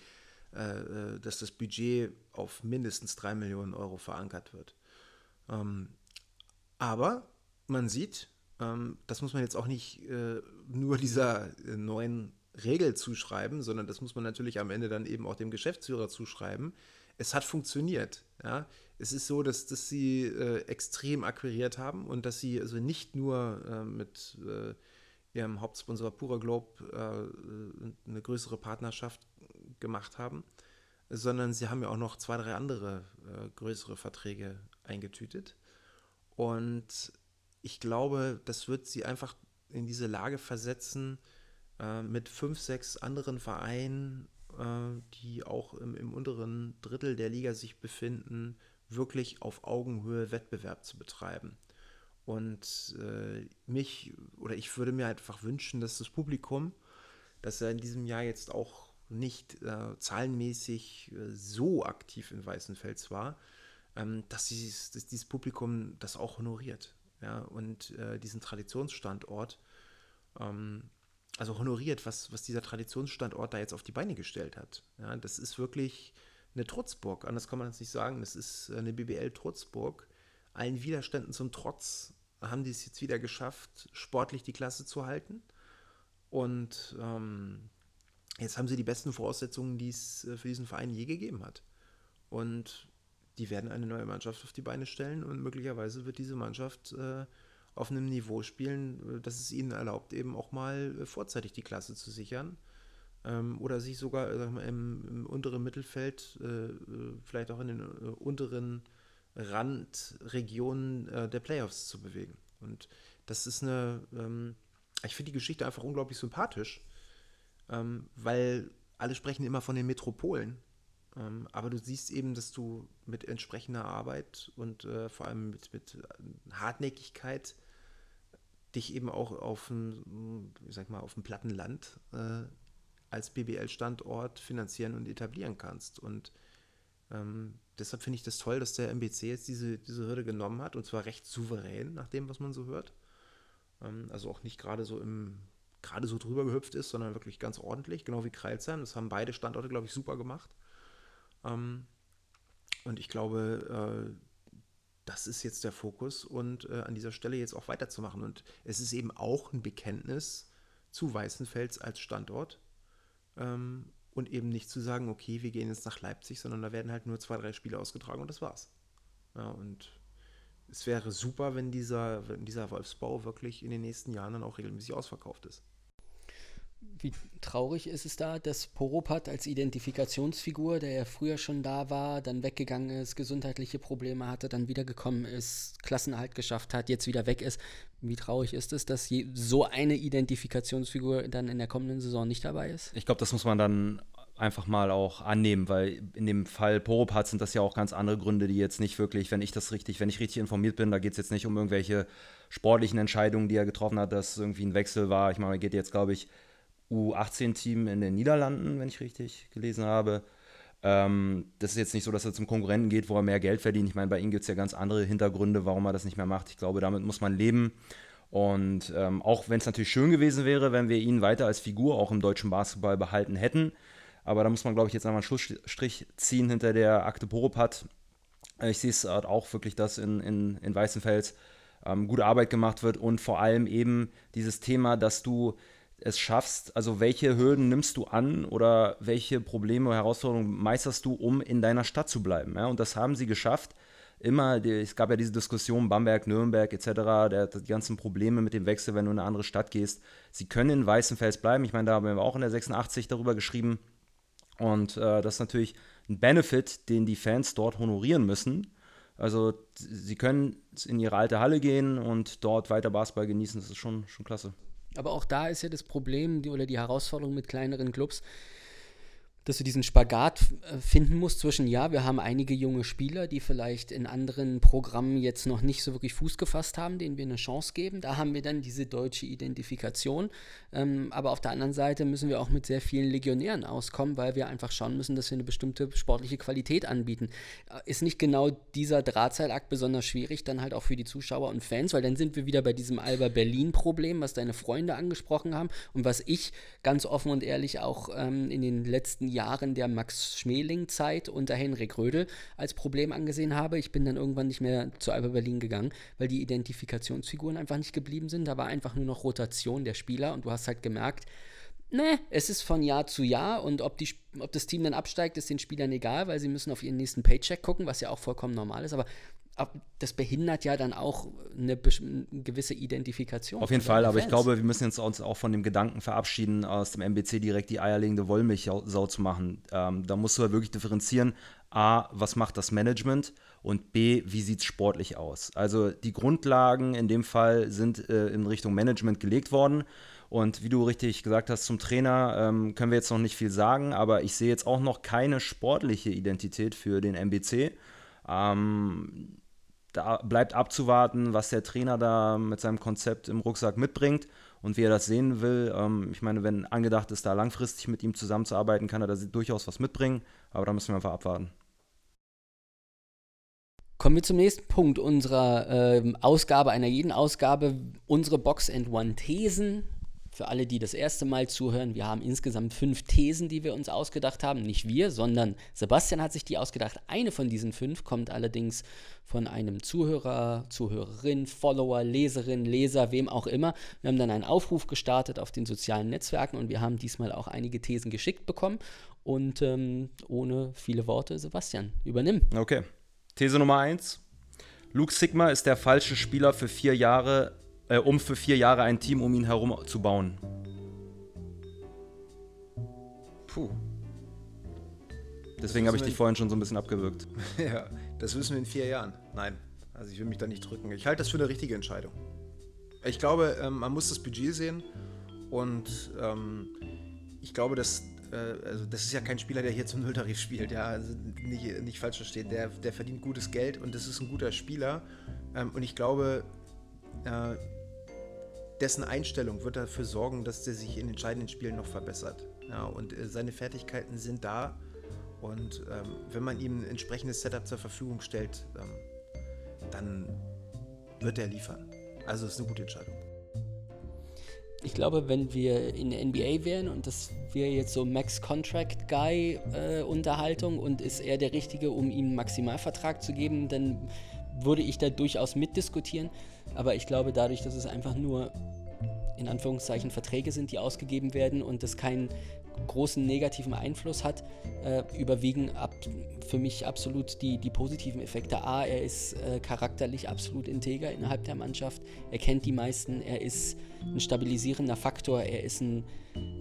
B: äh, äh dass das Budget auf mindestens 3 Millionen Euro verankert wird. Ähm, aber man sieht, ähm, das muss man jetzt auch nicht äh, nur dieser äh, neuen Regel zuschreiben, sondern das muss man natürlich am Ende dann eben auch dem Geschäftsführer zuschreiben. Es hat funktioniert. Ja? Es ist so, dass, dass sie äh, extrem akquiriert haben und dass sie also nicht nur äh, mit äh, ihrem Hauptsponsor Pura Globe äh, eine größere Partnerschaft gemacht haben, sondern sie haben ja auch noch zwei, drei andere größere Verträge eingetütet. Und ich glaube, das wird sie einfach in diese Lage versetzen, äh, mit fünf, sechs anderen Vereinen, äh, die auch im, im, unteren Drittel der Liga sich befinden, wirklich auf Augenhöhe Wettbewerb zu betreiben. Und äh, mich, oder ich würde mir einfach wünschen, dass das Publikum, das ja in diesem Jahr jetzt auch nicht äh, zahlenmäßig äh, so aktiv in Weißenfels war, ähm, dass, dieses, dass, dieses, Publikum das auch honoriert ja, und äh, diesen Traditionsstandort, ähm, also honoriert, was, was dieser Traditionsstandort da jetzt auf die Beine gestellt hat. Ja, das ist wirklich eine Trutzburg, anders kann man es nicht sagen. Das ist eine BBL-Trutzburg. Allen Widerständen zum Trotz haben die es jetzt wieder geschafft, sportlich die Klasse zu halten. Und ähm, jetzt haben sie die besten Voraussetzungen, die es äh, für diesen Verein je gegeben hat. Und die werden eine neue Mannschaft auf die Beine stellen und möglicherweise wird diese Mannschaft äh, auf einem Niveau spielen, äh, das es ihnen erlaubt, eben auch mal äh, vorzeitig die Klasse zu sichern ähm, oder sich sogar mal, im, im, unteren Mittelfeld, äh, äh, vielleicht auch in den äh, unteren Randregionen der Playoffs zu bewegen. Und das ist eine, ähm, ich finde die Geschichte einfach unglaublich sympathisch, ähm, weil alle sprechen immer von den Metropolen. Ähm, aber du siehst eben, dass du mit entsprechender Arbeit und äh, vor allem mit, mit äh, Hartnäckigkeit dich eben auch auf ein, ich sag mal, auf dem platten Land äh, als BBL-Standort finanzieren und etablieren kannst. Und ähm, deshalb finde ich das toll, dass der MBC jetzt diese, diese Hürde genommen hat und zwar recht souverän, nach dem, was man so hört. Ähm, also auch nicht gerade so im gerade so drüber gehüpft ist, sondern wirklich ganz ordentlich, genau wie Kreilsheim. Das haben beide Standorte, glaube ich, super gemacht. Ähm, und ich glaube, äh, das ist jetzt der Fokus und äh, an dieser Stelle jetzt auch weiterzumachen. Und es ist eben auch ein Bekenntnis zu Weißenfels als Standort. Ähm, und eben nicht zu sagen, okay, wir gehen jetzt nach Leipzig, sondern da werden halt nur zwei, drei Spiele ausgetragen und das war's. Ja, und es wäre super, wenn dieser, wenn dieser Wolfsbau wirklich in den nächsten Jahren dann auch regelmäßig ausverkauft ist
A: wie traurig ist es da, dass Poropat als Identifikationsfigur, der ja früher schon da war, dann weggegangen ist, gesundheitliche Probleme hatte, dann wiedergekommen ist, Klassenerhalt geschafft hat, jetzt wieder weg ist. Wie traurig ist es, dass so eine Identifikationsfigur dann in der kommenden Saison nicht dabei ist?
C: Ich glaube, das muss man dann einfach mal auch annehmen, weil in dem Fall Poropat sind das ja auch ganz andere Gründe, die jetzt nicht wirklich, wenn ich das richtig, wenn ich richtig informiert bin, da geht es jetzt nicht um irgendwelche sportlichen Entscheidungen, die er getroffen hat, dass irgendwie ein Wechsel war. Ich meine, er geht jetzt, glaube ich, U18-Team in den Niederlanden, wenn ich richtig gelesen habe. Ähm, das ist jetzt nicht so, dass er zum Konkurrenten geht, wo er mehr Geld verdient. Ich meine, bei ihm gibt es ja ganz andere Hintergründe, warum er das nicht mehr macht. Ich glaube, damit muss man leben. Und ähm, auch wenn es natürlich schön gewesen wäre, wenn wir ihn weiter als Figur auch im deutschen Basketball behalten hätten. Aber da muss man, glaube ich, jetzt einmal einen Schlussstrich ziehen hinter der Akte Poropat. Ich sehe es halt auch wirklich, dass in, in, in Weißenfels ähm, gute Arbeit gemacht wird und vor allem eben dieses Thema, dass du es schaffst, also welche Hürden nimmst du an oder welche Probleme Herausforderungen meisterst du, um in deiner Stadt zu bleiben. Ja? Und das haben sie geschafft. Immer, es gab ja diese Diskussion, Bamberg, Nürnberg etc., der, die ganzen Probleme mit dem Wechsel, wenn du in eine andere Stadt gehst. Sie können in Weißenfels bleiben. Ich meine, da haben wir auch in der 86 darüber geschrieben. Und äh, das ist natürlich ein Benefit, den die Fans dort honorieren müssen. Also sie können in ihre alte Halle gehen und dort weiter Basketball genießen. Das ist schon, schon klasse.
A: Aber auch da ist ja das Problem die, oder die Herausforderung mit kleineren Clubs dass du diesen Spagat äh, finden musst zwischen, ja, wir haben einige junge Spieler, die vielleicht in anderen Programmen jetzt noch nicht so wirklich Fuß gefasst haben, denen wir eine Chance geben. Da haben wir dann diese deutsche Identifikation. Ähm, aber auf der anderen Seite müssen wir auch mit sehr vielen Legionären auskommen, weil wir einfach schauen müssen, dass wir eine bestimmte sportliche Qualität anbieten. Äh, ist nicht genau dieser Drahtseilakt besonders schwierig, dann halt auch für die Zuschauer und Fans, weil dann sind wir wieder bei diesem Alba Berlin-Problem, was deine Freunde angesprochen haben und was ich ganz offen und ehrlich auch ähm, in den letzten Jahren Jahren der Max-Schmeling-Zeit unter Henrik Rödel als Problem angesehen habe. Ich bin dann irgendwann nicht mehr zu Alba Berlin gegangen, weil die Identifikationsfiguren einfach nicht geblieben sind. Da war einfach nur noch Rotation der Spieler und du hast halt gemerkt, ne, es ist von Jahr zu Jahr und ob, die, ob das Team dann absteigt, ist den Spielern egal, weil sie müssen auf ihren nächsten Paycheck gucken, was ja auch vollkommen normal ist. Aber das behindert ja dann auch eine, gewisse Identifikation.
C: Auf jeden Fall, aber ich glaube, wir müssen uns auch von dem Gedanken verabschieden, aus dem MBC direkt die eierlegende Wollmilchsau zu machen. Ähm, da musst du ja wirklich differenzieren. A, was macht das Management? Und B, wie sieht es sportlich aus? Also die Grundlagen in dem Fall sind äh, in Richtung Management gelegt worden. Und wie du richtig gesagt hast, zum Trainer ähm, können wir jetzt noch nicht viel sagen, aber ich sehe jetzt auch noch keine sportliche Identität für den MBC. Ähm, da bleibt abzuwarten, was der Trainer da mit seinem Konzept im Rucksack mitbringt und wie er das sehen will. Ähm, ich meine, wenn angedacht ist, da langfristig mit ihm zusammenzuarbeiten, kann er da durchaus was mitbringen, aber da müssen wir einfach abwarten.
A: Kommen wir zum nächsten Punkt unserer äh, Ausgabe, einer jeden Ausgabe, unsere Box and One Thesen. Für alle, die das erste Mal zuhören, wir haben insgesamt fünf Thesen, die wir uns ausgedacht haben. Nicht wir, sondern Sebastian hat sich die ausgedacht. Eine von diesen fünf kommt allerdings von einem Zuhörer, Zuhörerin, Follower, Leserin, Leser, wem auch immer. Wir haben dann einen Aufruf gestartet auf den sozialen Netzwerken und wir haben diesmal auch einige Thesen geschickt bekommen. Und ähm, ohne viele Worte, Sebastian, übernimm.
C: Okay. These Nummer eins. Luke Sigma ist der falsche Spieler für vier Jahre äh, um für vier Jahre ein Team um ihn herum zu bauen? Puh. Deswegen habe ich dich vorhin schon so ein bisschen abgewürgt.
B: ja, das wissen wir in vier Jahren. Nein, also ich will mich da nicht drücken. Ich halte das für eine richtige Entscheidung. Ich glaube, ähm, man muss das Budget sehen und ähm, ich glaube, dass äh, also das ist ja kein Spieler, der hier zum Nulltarif spielt, ja, also nicht, nicht falsch verstehen. Der, der verdient gutes Geld und das ist ein guter Spieler. Ähm, und ich glaube, äh, dessen Einstellung wird dafür sorgen, dass er sich in entscheidenden Spielen noch verbessert. Ja, und äh, seine Fertigkeiten sind da. Und ähm, wenn man ihm ein entsprechendes Setup zur Verfügung stellt, ähm, dann wird er liefern. Also es ist eine gute Entscheidung.
A: Ich glaube, wenn wir in der NBA wären und das wäre jetzt so Max Contract Guy äh, Unterhaltung und ist er der Richtige, um ihm einen Maximalvertrag zu geben, dann würde ich da durchaus mitdiskutieren. Aber ich glaube, dadurch, dass es einfach nur in Anführungszeichen Verträge sind, die ausgegeben werden und das keinen großen negativen Einfluss hat, äh, überwiegen ab, für mich absolut die, die positiven Effekte. A, er ist äh, charakterlich absolut integer innerhalb der Mannschaft, er kennt die meisten, er ist ein stabilisierender Faktor, er ist ein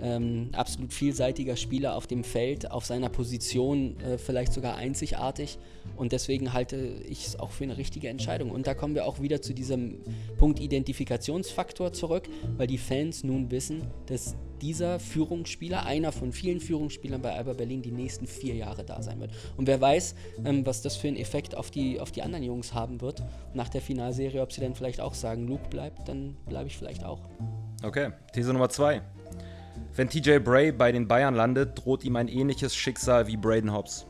A: ähm, absolut vielseitiger Spieler auf dem Feld, auf seiner Position äh, vielleicht sogar einzigartig und deswegen halte ich es auch für eine richtige Entscheidung. Und da kommen wir auch wieder zu diesem Punkt Identifikationsfaktor zurück, weil die Fans nun wissen, dass dieser Führungsspieler, einer von vielen Führungsspielern bei Alba Berlin, die nächsten vier Jahre da sein wird. Und wer weiß, ähm, was das für einen Effekt auf die, auf die anderen Jungs haben wird nach der Finalserie, ob sie dann vielleicht auch sagen, Luke bleibt, dann bleibe ich vielleicht auch.
C: Okay, These Nummer zwei. Wenn TJ Bray bei den Bayern landet, droht ihm ein ähnliches Schicksal wie Braden Hobbs.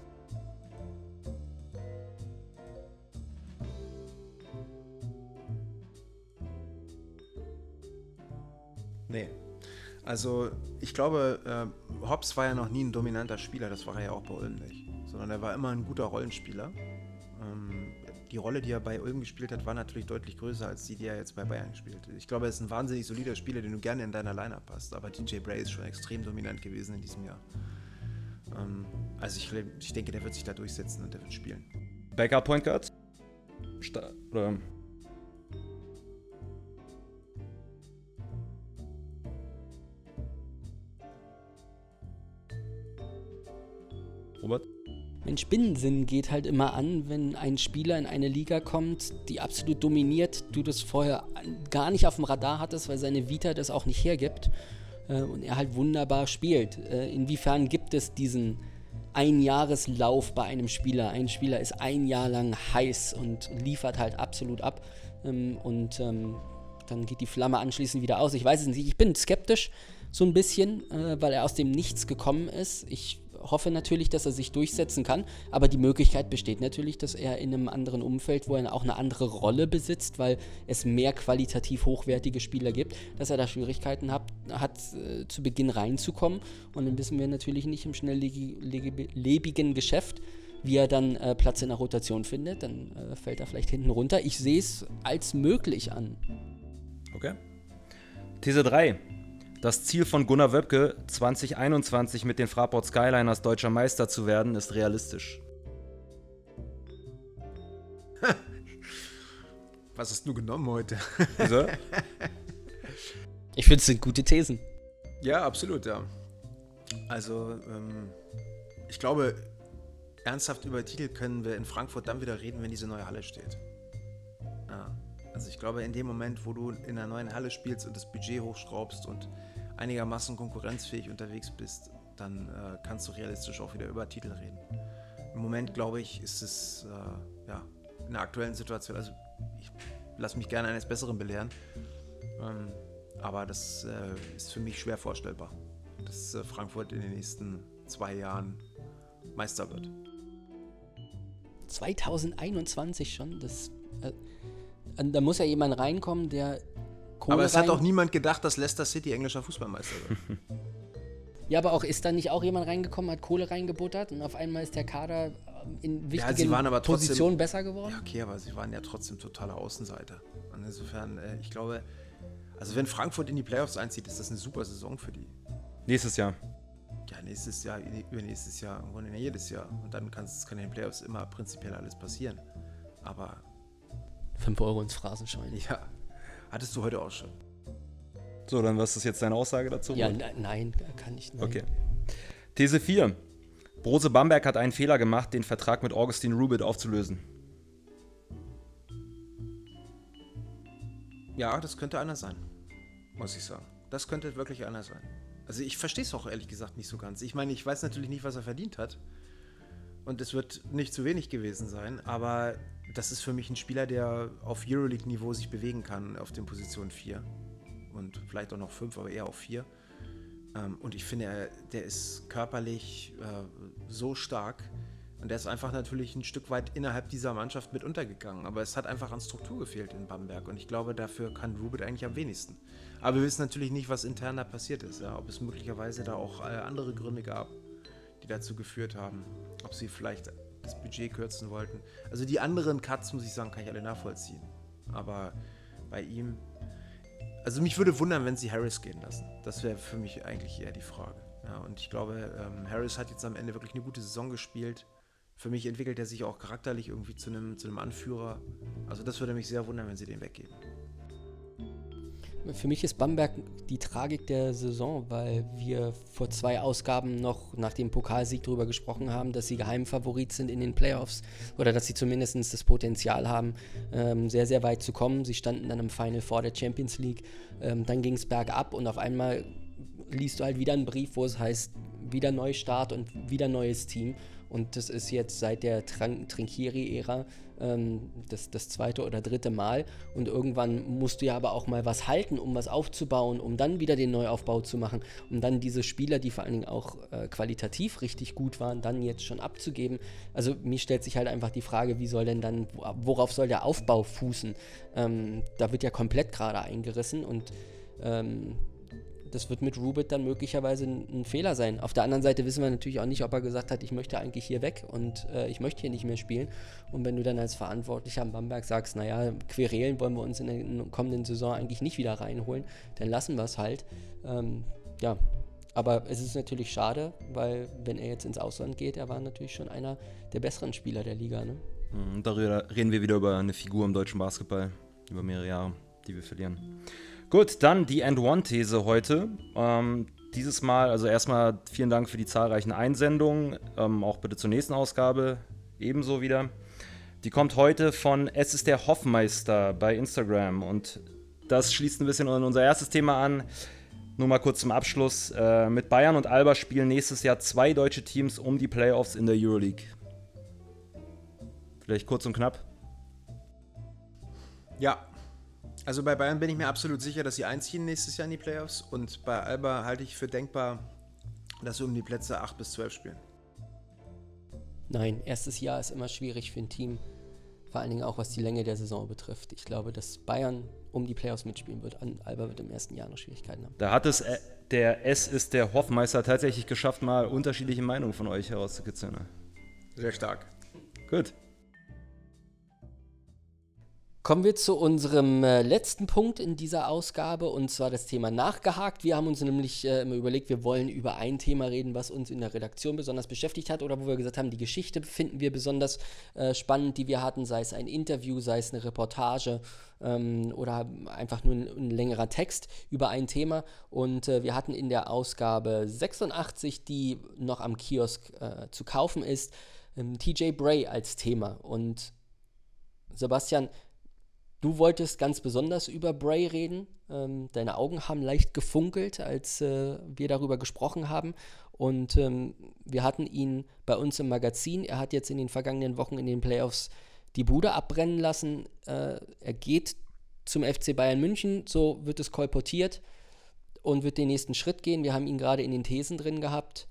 B: Nee. Also ich glaube, äh, Hobbs war ja noch nie ein dominanter Spieler, das war er ja auch bei Ulm nicht. Sondern er war immer ein guter Rollenspieler. Ähm, die Rolle, die er bei Ulm gespielt hat, war natürlich deutlich größer als die, die er jetzt bei Bayern gespielt hat. Ich glaube, er ist ein wahnsinnig solider Spieler, den du gerne in deiner Lineup hast. Aber DJ Bray ist schon extrem dominant gewesen in diesem Jahr. Ähm, also ich, ich denke, der wird sich da durchsetzen und der wird spielen.
C: Backup Point Guard? Sta oder Robert?
A: Mein Spinnensinn geht halt immer an, wenn ein Spieler in eine Liga kommt, die absolut dominiert, du das vorher gar nicht auf dem Radar hattest, weil seine Vita das auch nicht hergibt äh, und er halt wunderbar spielt. Äh, inwiefern gibt es diesen Einjahreslauf bei einem Spieler? Ein Spieler ist ein Jahr lang heiß und liefert halt absolut ab ähm, und ähm, dann geht die Flamme anschließend wieder aus. Ich weiß es nicht, ich bin skeptisch so ein bisschen, äh, weil er aus dem Nichts gekommen ist. Ich hoffe natürlich, dass er sich durchsetzen kann, aber die Möglichkeit besteht natürlich, dass er in einem anderen Umfeld, wo er auch eine andere Rolle besitzt, weil es mehr qualitativ hochwertige Spieler gibt, dass er da Schwierigkeiten hat, hat äh, zu Beginn reinzukommen. Und dann wissen wir natürlich nicht im schnelllebigen Geschäft, wie er dann äh, Platz in der Rotation findet, dann äh, fällt er vielleicht hinten runter. Ich sehe es als möglich an.
C: Okay. These 3. Das Ziel von Gunnar Wöbke, 2021 mit den Fraport Skyliners deutscher Meister zu werden, ist realistisch.
B: Was hast du genommen heute?
C: Wieso?
A: Ich finde, es sind gute Thesen.
B: Ja, absolut, ja. Also, ähm, ich glaube, ernsthaft über Titel können wir in Frankfurt dann wieder reden, wenn diese neue Halle steht. Ja. Also ich glaube, in dem Moment, wo du in einer neuen Halle spielst und das Budget hochschraubst und einigermaßen konkurrenzfähig unterwegs bist, dann äh, kannst du realistisch auch wieder über Titel reden. Im Moment, glaube ich, ist es äh, ja, in der aktuellen Situation, also ich lasse mich gerne eines Besseren belehren, ähm, aber das äh, ist für mich schwer vorstellbar, dass äh, Frankfurt in den nächsten zwei Jahren Meister wird.
A: 2021 schon, das, äh, da muss ja jemand reinkommen, der
B: Kohle aber es hat auch niemand gedacht, dass Leicester City englischer Fußballmeister wird.
A: ja, aber auch ist da nicht auch jemand reingekommen, hat Kohle reingebuttert und auf einmal ist der Kader in wichtigen
B: ja,
A: Positionen besser geworden?
B: Ja, okay, aber sie waren ja trotzdem totale Außenseiter. Und insofern, äh, ich glaube, also wenn Frankfurt in die Playoffs einzieht, ist das eine super Saison für die.
C: Nächstes Jahr.
B: Ja, nächstes Jahr, übernächstes Jahr, im Grunde jedes Jahr. Und dann kann es in den Playoffs immer prinzipiell alles passieren. Aber.
A: 5 Euro ins Phrasenschwein.
B: Ja, Hattest du heute auch schon.
C: So, dann was ist jetzt deine Aussage dazu?
A: Ja, ne, nein, kann ich nicht.
C: Okay. These 4. Brose Bamberg hat einen Fehler gemacht, den Vertrag mit Augustin Rubit aufzulösen.
B: Ja, das könnte einer sein. Muss ich sagen. Das könnte wirklich einer sein. Also ich verstehe es auch ehrlich gesagt nicht so ganz. Ich meine, ich weiß natürlich nicht, was er verdient hat. Und es wird nicht zu wenig gewesen sein, aber das ist für mich ein Spieler, der auf Euroleague-Niveau sich bewegen kann, auf den Positionen 4. Und vielleicht auch noch 5, aber eher auf 4. Ähm, und ich finde, der ist körperlich äh, so stark. Und der ist einfach natürlich ein Stück weit innerhalb dieser Mannschaft mit untergegangen. Aber es hat einfach an Struktur gefehlt in Bamberg. Und ich glaube, dafür kann Rubit eigentlich am wenigsten. Aber wir wissen natürlich nicht, was intern da passiert ist. Ja? Ob es möglicherweise da auch äh, andere Gründe gab, die dazu geführt haben. Ob sie vielleicht das Budget kürzen wollten. Also die anderen Cuts, muss ich sagen, kann ich alle nachvollziehen. Aber bei ihm, also mich würde wundern, wenn sie Harris gehen lassen. Das wäre für mich eigentlich eher die Frage. Ja, und ich glaube, ähm, Harris hat jetzt am Ende wirklich eine gute Saison gespielt. Für mich entwickelt er sich auch charakterlich irgendwie zu einem, zu einem Anführer. Also das würde mich sehr wundern, wenn sie den weggeben.
A: Für mich ist Bamberg die Tragik der Saison, weil wir vor zwei Ausgaben noch nach dem Pokalsieg darüber gesprochen haben, dass sie Geheimfavorit sind in den Playoffs oder dass sie zumindest das Potenzial haben, ähm, sehr, sehr weit zu kommen. Sie standen dann im Final vor der Champions League. Ähm, dann ging es bergab und auf einmal liest du halt wieder einen Brief, wo es heißt, wieder Neustart und wieder neues Team. Und das ist jetzt seit der Trinkieri-Ära ähm, das, das zweite oder dritte Mal. Und irgendwann musst du ja aber auch mal was halten, um was aufzubauen, um dann wieder den Neuaufbau zu machen, um dann diese Spieler, die vor allen Dingen auch äh, qualitativ richtig gut waren, dann jetzt schon abzugeben. Also mir stellt sich halt einfach die Frage, wie soll denn dann, worauf soll der Aufbau fußen? Ähm, da wird ja komplett gerade eingerissen und ähm, das wird mit Rubit dann möglicherweise ein, ein, Fehler sein. Auf der anderen Seite wissen wir natürlich auch nicht, ob er gesagt hat, ich möchte eigentlich hier weg und äh, ich möchte hier nicht mehr spielen. Und wenn du dann als Verantwortlicher am Bamberg sagst, naja, Querelen wollen wir uns in der kommenden Saison eigentlich nicht wieder reinholen, dann lassen wir es halt. Ähm, ja, aber es ist natürlich schade, weil wenn er jetzt ins Ausland geht, er war natürlich schon einer der besseren Spieler der Liga. Ne?
C: Und mhm, darüber reden wir wieder über eine Figur im deutschen Basketball, über mehrere Jahre, die wir verlieren. Gut, dann die End-One-These heute. Ähm, dieses Mal, also erstmal vielen Dank für die zahlreichen Einsendungen. Ähm, auch bitte zur nächsten Ausgabe ebenso wieder. Die kommt heute von Es ist der Hoffmeister bei Instagram und das schließt ein bisschen an unser erstes Thema an. Nur mal kurz zum Abschluss. Äh, mit Bayern und Alba spielen nächstes Jahr zwei deutsche Teams um die Playoffs in der Euroleague. Vielleicht kurz und knapp.
B: Ja, also bei Bayern bin ich mir absolut sicher, dass sie einziehen nächstes Jahr in die Playoffs. Und bei Alba halte ich für denkbar, dass sie um die Plätze 8 bis 12 spielen.
A: Nein, erstes Jahr ist immer schwierig für ein Team. Vor allen Dingen auch was die Länge der Saison betrifft. Ich glaube, dass Bayern um die Playoffs mitspielen wird. Alba wird im ersten Jahr noch Schwierigkeiten haben.
C: Da hat es äh, der S ist der Hoffmeister tatsächlich geschafft, mal unterschiedliche Meinungen von euch herauszukitzeln.
B: Sehr stark.
C: Gut.
A: Kommen wir zu unserem äh, letzten Punkt in dieser Ausgabe und zwar das Thema nachgehakt. Wir haben uns nämlich äh, immer überlegt, wir wollen über ein Thema reden, was uns in der Redaktion besonders beschäftigt hat oder wo wir gesagt haben, die Geschichte finden wir besonders äh, spannend, die wir hatten, sei es ein Interview, sei es eine Reportage ähm, oder einfach nur ein, ein, längerer Text über ein Thema. Und äh, wir hatten in der Ausgabe 86, die noch am Kiosk äh, zu kaufen ist, ähm, TJ Bray als Thema. Und Sebastian, Du wolltest ganz besonders über Bray reden. Ähm, deine Augen haben leicht gefunkelt, als äh, wir darüber gesprochen haben. Und ähm, wir hatten ihn bei uns im Magazin. Er hat jetzt in den vergangenen Wochen in den Playoffs die Bude abbrennen lassen. Äh, er geht zum FC Bayern München, so wird es kolportiert und wird den nächsten Schritt gehen. Wir haben ihn gerade in den Thesen drin gehabt.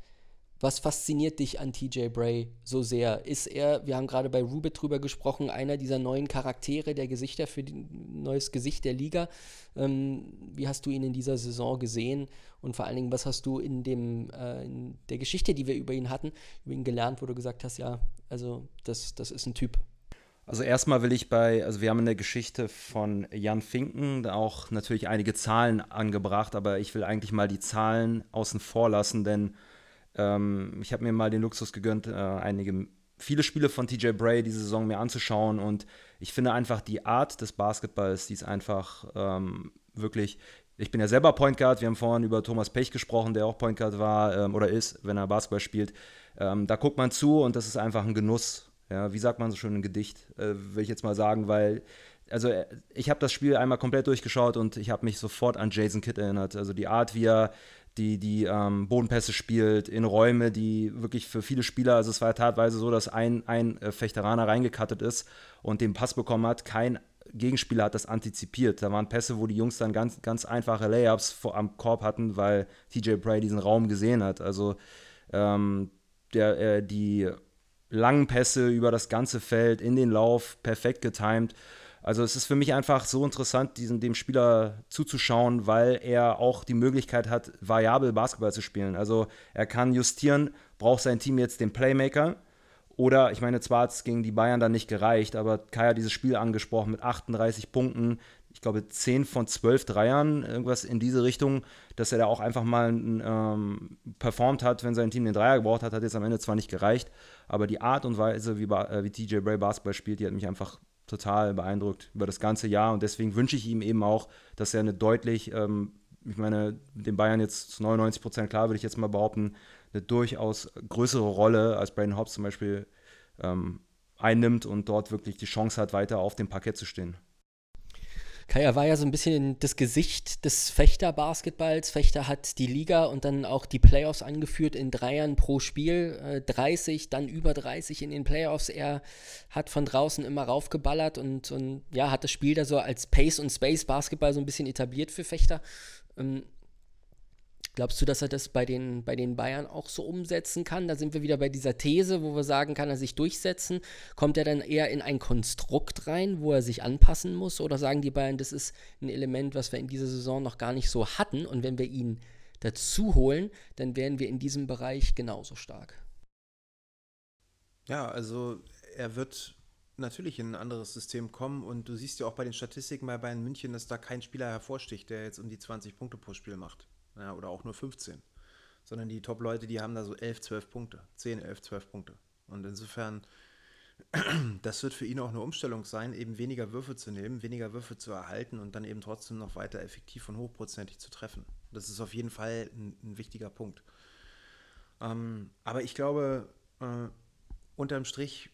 A: Was fasziniert dich an TJ Bray so sehr? Ist er, wir haben gerade bei Rubit drüber gesprochen, einer dieser neuen Charaktere, der Gesichter für ein neues Gesicht der Liga? Ähm, wie hast du ihn in dieser Saison gesehen? Und vor allen Dingen, was hast du in, dem, äh, in der Geschichte, die wir über ihn hatten, über ihn gelernt, wo du gesagt hast, ja, also das, das ist ein Typ?
C: Also erstmal will ich bei, also wir haben in der Geschichte von Jan Finken auch natürlich einige Zahlen angebracht, aber ich will eigentlich mal die Zahlen außen vor lassen, denn ähm, ich habe mir mal den Luxus gegönnt, äh, einige, viele Spiele von TJ Bray diese Saison mir anzuschauen und ich finde einfach die Art des Basketballs, die ist einfach ähm, wirklich. Ich bin ja selber Point Guard. Wir haben vorhin über Thomas Pech gesprochen, der auch Point Guard war ähm, oder ist, wenn er Basketball spielt. Ähm, da guckt man zu und das ist einfach ein Genuss. Ja, wie sagt man so schön ein Gedicht, äh, will ich jetzt mal sagen, weil also äh, ich habe das Spiel einmal komplett durchgeschaut und ich habe mich sofort an Jason Kidd erinnert. Also die Art, wie er die, die ähm, Bodenpässe spielt, in Räume, die wirklich für viele Spieler, also es war ja teilweise so, dass ein, ein äh, Fechteraner reingekattet ist und den Pass bekommen hat, kein Gegenspieler hat das antizipiert. Da waren Pässe, wo die Jungs dann ganz, ganz einfache Layups vor, am Korb hatten, weil TJ Bray diesen Raum gesehen hat. Also ähm, der, äh, die langen Pässe über das ganze Feld in den Lauf, perfekt getimed. Also es ist für mich einfach so interessant, diesen, dem Spieler zuzuschauen, weil er auch die Möglichkeit hat, variabel Basketball zu spielen. Also er kann justieren, braucht sein Team jetzt den Playmaker. Oder, ich meine, zwar hat es gegen die Bayern dann nicht gereicht, aber Kai hat dieses Spiel angesprochen mit 38 Punkten, ich glaube 10 von 12 Dreiern, irgendwas in diese Richtung, dass er da auch einfach mal ähm, performt hat, wenn sein Team den Dreier gebraucht hat, hat jetzt am Ende zwar nicht gereicht, aber die Art und Weise, wie, äh, wie TJ Bray Basketball spielt, die hat mich einfach total beeindruckt über das ganze Jahr und deswegen wünsche ich ihm eben auch, dass er eine deutlich, ähm, ich meine, den Bayern jetzt zu 99 Prozent klar, würde ich jetzt mal behaupten, eine durchaus größere Rolle als Brandon Hobbs zum Beispiel ähm, einnimmt und dort wirklich die Chance hat, weiter auf dem Parkett zu stehen.
A: Kaya war ja so ein bisschen das Gesicht des Fechter-Basketballs. Fechter hat die Liga und dann auch die Playoffs angeführt in Dreiern pro Spiel. Äh, 30, dann über 30 in den Playoffs. Er hat von draußen immer raufgeballert und, und ja, hat das Spiel da so als Pace- und Space-Basketball so ein bisschen etabliert für Fechter. Ähm, Glaubst du, dass er das bei den, bei den Bayern auch so umsetzen kann? Da sind wir wieder bei dieser These, wo wir sagen, kann er sich durchsetzen? Kommt er dann eher in ein Konstrukt rein, wo er sich anpassen muss? Oder sagen die Bayern, das ist ein Element, was wir in dieser Saison noch gar nicht so hatten und wenn wir ihn dazu holen, dann wären wir in diesem Bereich genauso stark?
B: Ja, also er wird natürlich in ein anderes System kommen und du siehst ja auch bei den Statistiken bei Bayern München, dass da kein Spieler hervorsticht, der jetzt um die 20 Punkte pro Spiel macht ja, oder auch nur 15. Sondern die Top-Leute, die haben da so 11, 12 Punkte. 10, 11, 12 Punkte. Und insofern, das wird für ihn auch eine Umstellung sein, eben weniger Würfe zu nehmen, weniger Würfe zu erhalten und dann eben trotzdem noch weiter effektiv und hochprozentig zu treffen. Das ist auf jeden Fall ein, ein wichtiger Punkt. Ähm, aber ich glaube, äh, unterm Strich,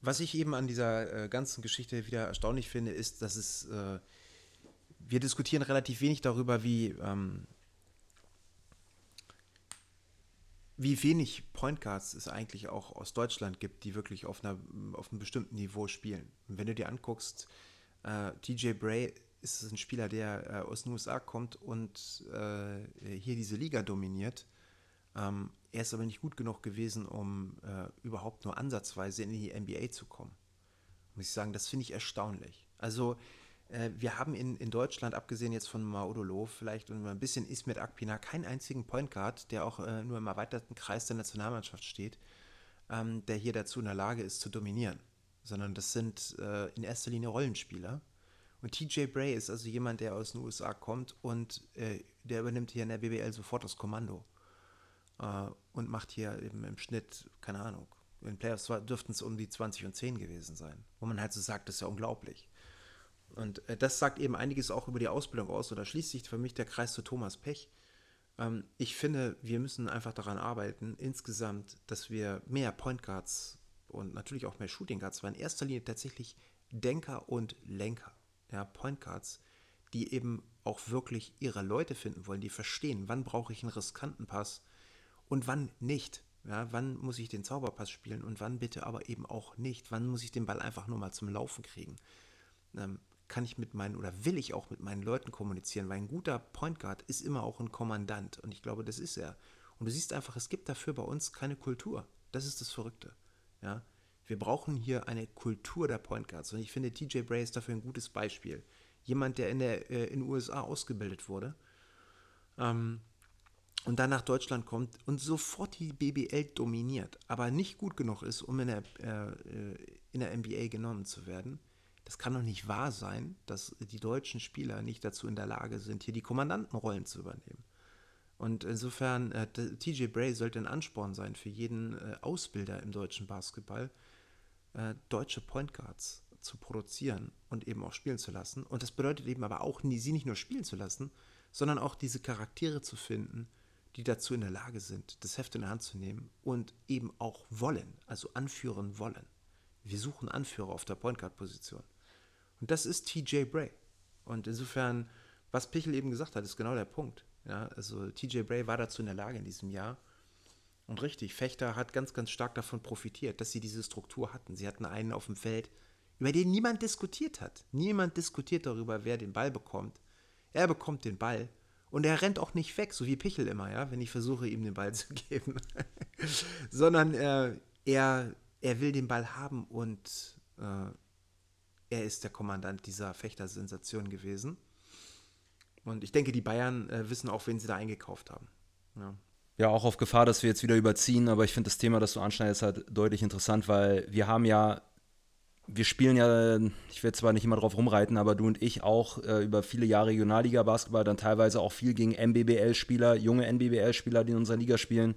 B: was ich eben an dieser äh, ganzen Geschichte wieder erstaunlich finde, ist, dass es äh, wir diskutieren relativ wenig darüber, wie, ähm, wie wenig Point Guards es eigentlich auch aus Deutschland gibt, die wirklich auf, einer, auf einem bestimmten Niveau spielen. Und wenn du dir anguckst, äh, TJ Bray ist ein Spieler, der äh, aus den USA kommt und äh, hier diese Liga dominiert. Ähm, er ist aber nicht gut genug gewesen, um äh, überhaupt nur ansatzweise in die NBA zu kommen. Muss ich sagen, das finde ich erstaunlich. Also äh, wir haben in, in Deutschland, abgesehen jetzt von Maudolo, vielleicht und ein bisschen Ismet Akpina, keinen einzigen Point Guard, der auch äh, nur im erweiterten Kreis der Nationalmannschaft steht, ähm, der hier dazu in der Lage ist zu dominieren. Sondern das sind äh, in erster Linie Rollenspieler. Und TJ Bray ist also jemand, der aus den USA kommt und äh, der übernimmt hier in der BBL sofort das Kommando. Äh, und macht hier eben im Schnitt, keine Ahnung, in Playoffs dürften es um die 20 und 10 gewesen sein. Wo man halt so sagt, das ist ja unglaublich. Und äh, das sagt eben einiges auch über die Ausbildung aus. Oder schließt sich für mich der Kreis zu Thomas Pech. Ähm, ich finde, wir müssen einfach daran arbeiten, insgesamt, dass wir mehr Point Guards und natürlich auch mehr Shooting Guards, weil in erster Linie tatsächlich Denker und Lenker. Ja, Point Guards, die eben auch wirklich ihre Leute finden wollen, die verstehen, wann brauche ich einen riskanten Pass und wann nicht. Ja, wann muss ich den Zauberpass spielen und wann bitte aber eben auch nicht? Wann muss ich den Ball einfach nur mal zum Laufen kriegen? Ähm, kann ich mit meinen oder will ich auch mit meinen Leuten kommunizieren, weil ein guter Point Guard ist immer auch ein Kommandant und ich glaube, das ist er. Und du siehst einfach, es gibt dafür bei uns keine Kultur. Das ist das Verrückte. Ja? Wir brauchen hier eine Kultur der Point Guards und ich finde, TJ Bray ist dafür ein gutes Beispiel. Jemand, der in, der, äh, in den USA ausgebildet wurde ähm, und dann nach Deutschland kommt und sofort die BBL dominiert, aber nicht gut genug ist, um in der, äh, äh in der NBA genommen zu werden das kann doch nicht wahr sein, dass die deutschen Spieler nicht dazu in der Lage sind, hier die Kommandantenrollen zu übernehmen. Und insofern, äh, TJ Bray sollte ein Ansporn sein für jeden äh, Ausbilder im deutschen Basketball, äh, deutsche Point Guards zu produzieren und eben auch spielen zu lassen. Und das bedeutet eben aber auch, sie nicht nur spielen zu lassen, sondern auch diese Charaktere zu finden, die dazu in der Lage sind, das Heft in der Hand zu nehmen und eben auch wollen, also anführen wollen. Wir suchen Anführer auf der Point Guard Position. Und das ist TJ Bray. Und insofern, was Pichel eben gesagt hat, ist genau der Punkt. Ja, also TJ Bray war dazu in der Lage in diesem Jahr. Und richtig, Fechter hat ganz, ganz stark davon profitiert, dass sie diese Struktur hatten. Sie hatten einen auf dem Feld, über den niemand diskutiert hat. Niemand diskutiert darüber, wer den Ball bekommt. Er bekommt den Ball und er rennt auch nicht weg, so wie Pichel immer, ja, wenn ich versuche, ihm den Ball zu geben. Sondern äh, er, er will den Ball haben und äh, er ist der Kommandant dieser Fechtersensation gewesen. Und ich denke, die Bayern äh, wissen auch, wen sie da eingekauft haben.
C: Ja. ja. auch auf Gefahr, dass wir jetzt wieder überziehen, aber ich finde das Thema, das du anschneidest, halt deutlich interessant, weil wir haben ja, wir spielen ja, ich werde zwar nicht immer drauf rumreiten, aber du und ich auch äh, über viele Jahre Regionalliga-Basketball, dann teilweise auch viel gegen NBBL-Spieler, junge NBBL-Spieler, die in unserer Liga spielen.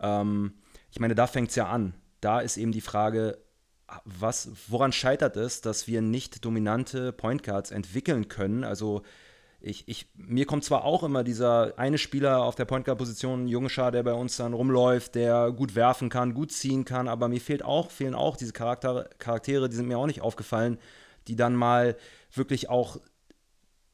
C: Ähm, ich meine, da fängt es ja an. Da ist eben die Frage, was, woran scheitert es, dass wir nicht dominante Point Guards entwickeln können? Also ich, ich, mir kommt zwar auch immer dieser eine Spieler auf der Point Guard Position, Jungschar, der bei uns dann rumläuft, der gut werfen kann, gut ziehen kann, aber mir fehlt auch, fehlen auch diese Charakter, Charaktere, die sind mir auch nicht aufgefallen, die dann mal wirklich auch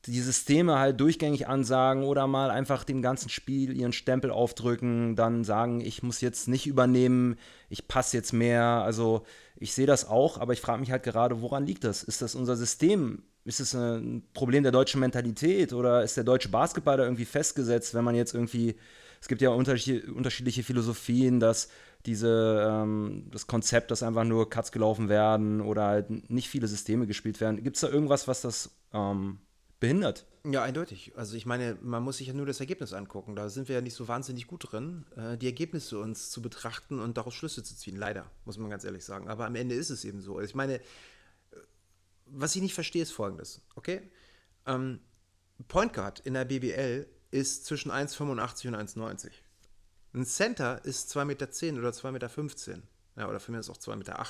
C: die Systeme halt durchgängig ansagen oder mal einfach dem ganzen Spiel ihren Stempel aufdrücken, dann sagen, ich muss jetzt nicht übernehmen, ich passe jetzt mehr. Also ich sehe das auch, aber ich frage mich halt gerade, woran liegt das? Ist das unser System? Ist es ein Problem der deutschen Mentalität oder ist der deutsche Basketball da irgendwie festgesetzt, wenn man jetzt irgendwie, es gibt ja unterschiedliche, Philosophien, dass diese, ähm, das Konzept, dass einfach nur Cuts gelaufen werden oder halt nicht viele Systeme gespielt werden. Gibt es da irgendwas, was das ähm, behindert.
B: Ja, eindeutig. Also ich meine, man muss sich ja nur das Ergebnis angucken. Da sind wir ja nicht so wahnsinnig gut drin, äh, die Ergebnisse uns zu betrachten und daraus Schlüsse zu ziehen. Leider, muss man ganz ehrlich sagen. Aber am Ende ist es eben so. Also ich meine, äh, was ich nicht verstehe, ist folgendes, okay? Ähm, Point Guard in der BBL ist zwischen 1,85 und 1,90. Ein Center ist 2,10 Meter oder 2,15 Meter. Ja, oder für mich ist auch 2,8 Meter.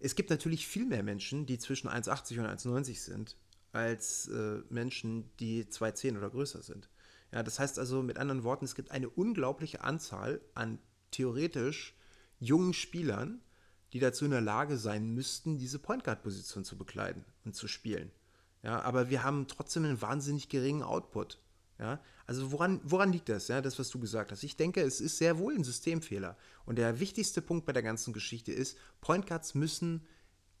B: Es gibt natürlich viel mehr Menschen, die zwischen 1,80 und 1,90 sind als äh, Menschen, die 2,10 oder größer sind. Ja, das heißt also mit anderen Worten, es gibt eine unglaubliche Anzahl an theoretisch jungen Spielern, die dazu in der Lage sein müssten, diese Point Guard Position zu bekleiden und zu spielen. Ja, aber wir haben trotzdem einen wahnsinnig geringen Output. Ja, also woran, woran liegt das? Ja, das, was du gesagt hast. Ich denke, es ist sehr wohl ein Systemfehler. Und der wichtigste Punkt bei der ganzen Geschichte ist, Point Guards müssen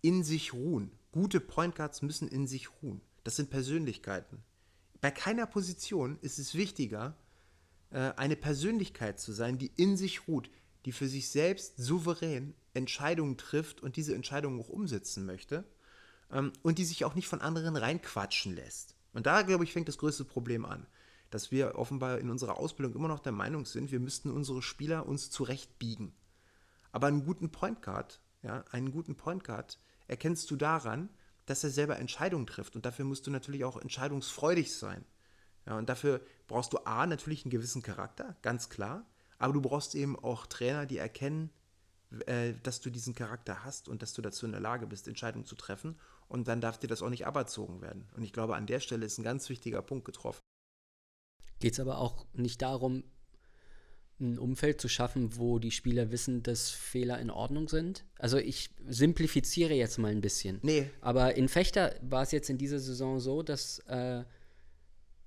B: in sich ruhen. Gute Point Guards müssen in sich ruhen. Das sind Persönlichkeiten. Bei keiner Position ist es wichtiger, äh, eine Persönlichkeit zu sein, die in sich ruht, die für sich selbst souverän Entscheidungen trifft und diese Entscheidungen auch umsetzen möchte ähm, und die sich auch nicht von anderen reinquatschen lässt. Und da, glaube ich, fängt das größte Problem an, dass wir offenbar in unserer Ausbildung immer noch der Meinung sind, wir müssten unsere Spieler uns zurechtbiegen. Aber einen guten Point Guard, ja, einen guten Point Guard erkennst du daran, dass er selber Entscheidungen trifft. Und dafür musst du natürlich auch entscheidungsfreudig sein. Ja, und dafür brauchst du A, natürlich einen gewissen Charakter, ganz klar. Aber du brauchst eben auch Trainer, die erkennen, äh, dass du diesen Charakter hast und dass du dazu in der Lage bist, Entscheidungen zu treffen. Und dann darf dir das auch nicht aberzogen werden. Und ich glaube, an der Stelle ist ein ganz wichtiger Punkt getroffen.
A: Geht es aber auch nicht darum, ein Umfeld zu schaffen, wo die Spieler wissen, dass Fehler in Ordnung sind. Also ich simplifiziere jetzt mal ein bisschen.
B: Nee.
A: Aber in Fechter war es jetzt in dieser Saison so, dass äh,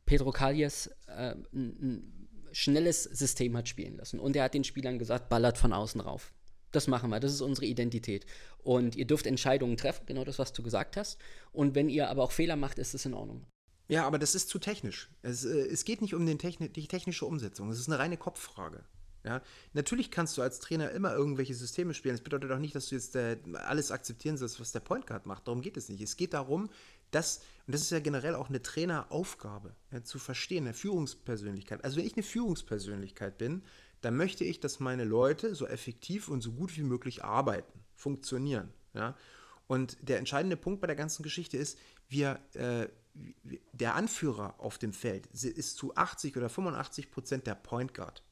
A: Pedro Calles äh, ein, ein schnelles System hat spielen lassen. Und er hat den Spielern gesagt, ballert von außen rauf. Das machen wir, das ist unsere Identität. Und ihr dürft Entscheidungen treffen, genau das, was du gesagt hast. Und wenn ihr aber auch Fehler macht, ist es in Ordnung.
B: Ja, aber das ist zu technisch. Es, äh, es geht nicht um den Techni die technische Umsetzung. Es ist eine reine Kopffrage. Ja, natürlich kannst du als Trainer immer irgendwelche Systeme spielen. Das bedeutet auch nicht, dass du jetzt äh, alles akzeptieren sollst, was der Point Guard macht. Darum geht es nicht. Es geht darum, dass, und das ist ja generell auch eine Traineraufgabe, ja, zu verstehen, eine Führungspersönlichkeit. Also wenn ich eine Führungspersönlichkeit bin, dann möchte ich, dass meine Leute so effektiv und so gut wie möglich arbeiten, funktionieren. Ja? Und der entscheidende Punkt bei der ganzen Geschichte ist, wir, äh, der Anführer auf dem Feld ist zu 80 oder 85 Prozent der Point Guard.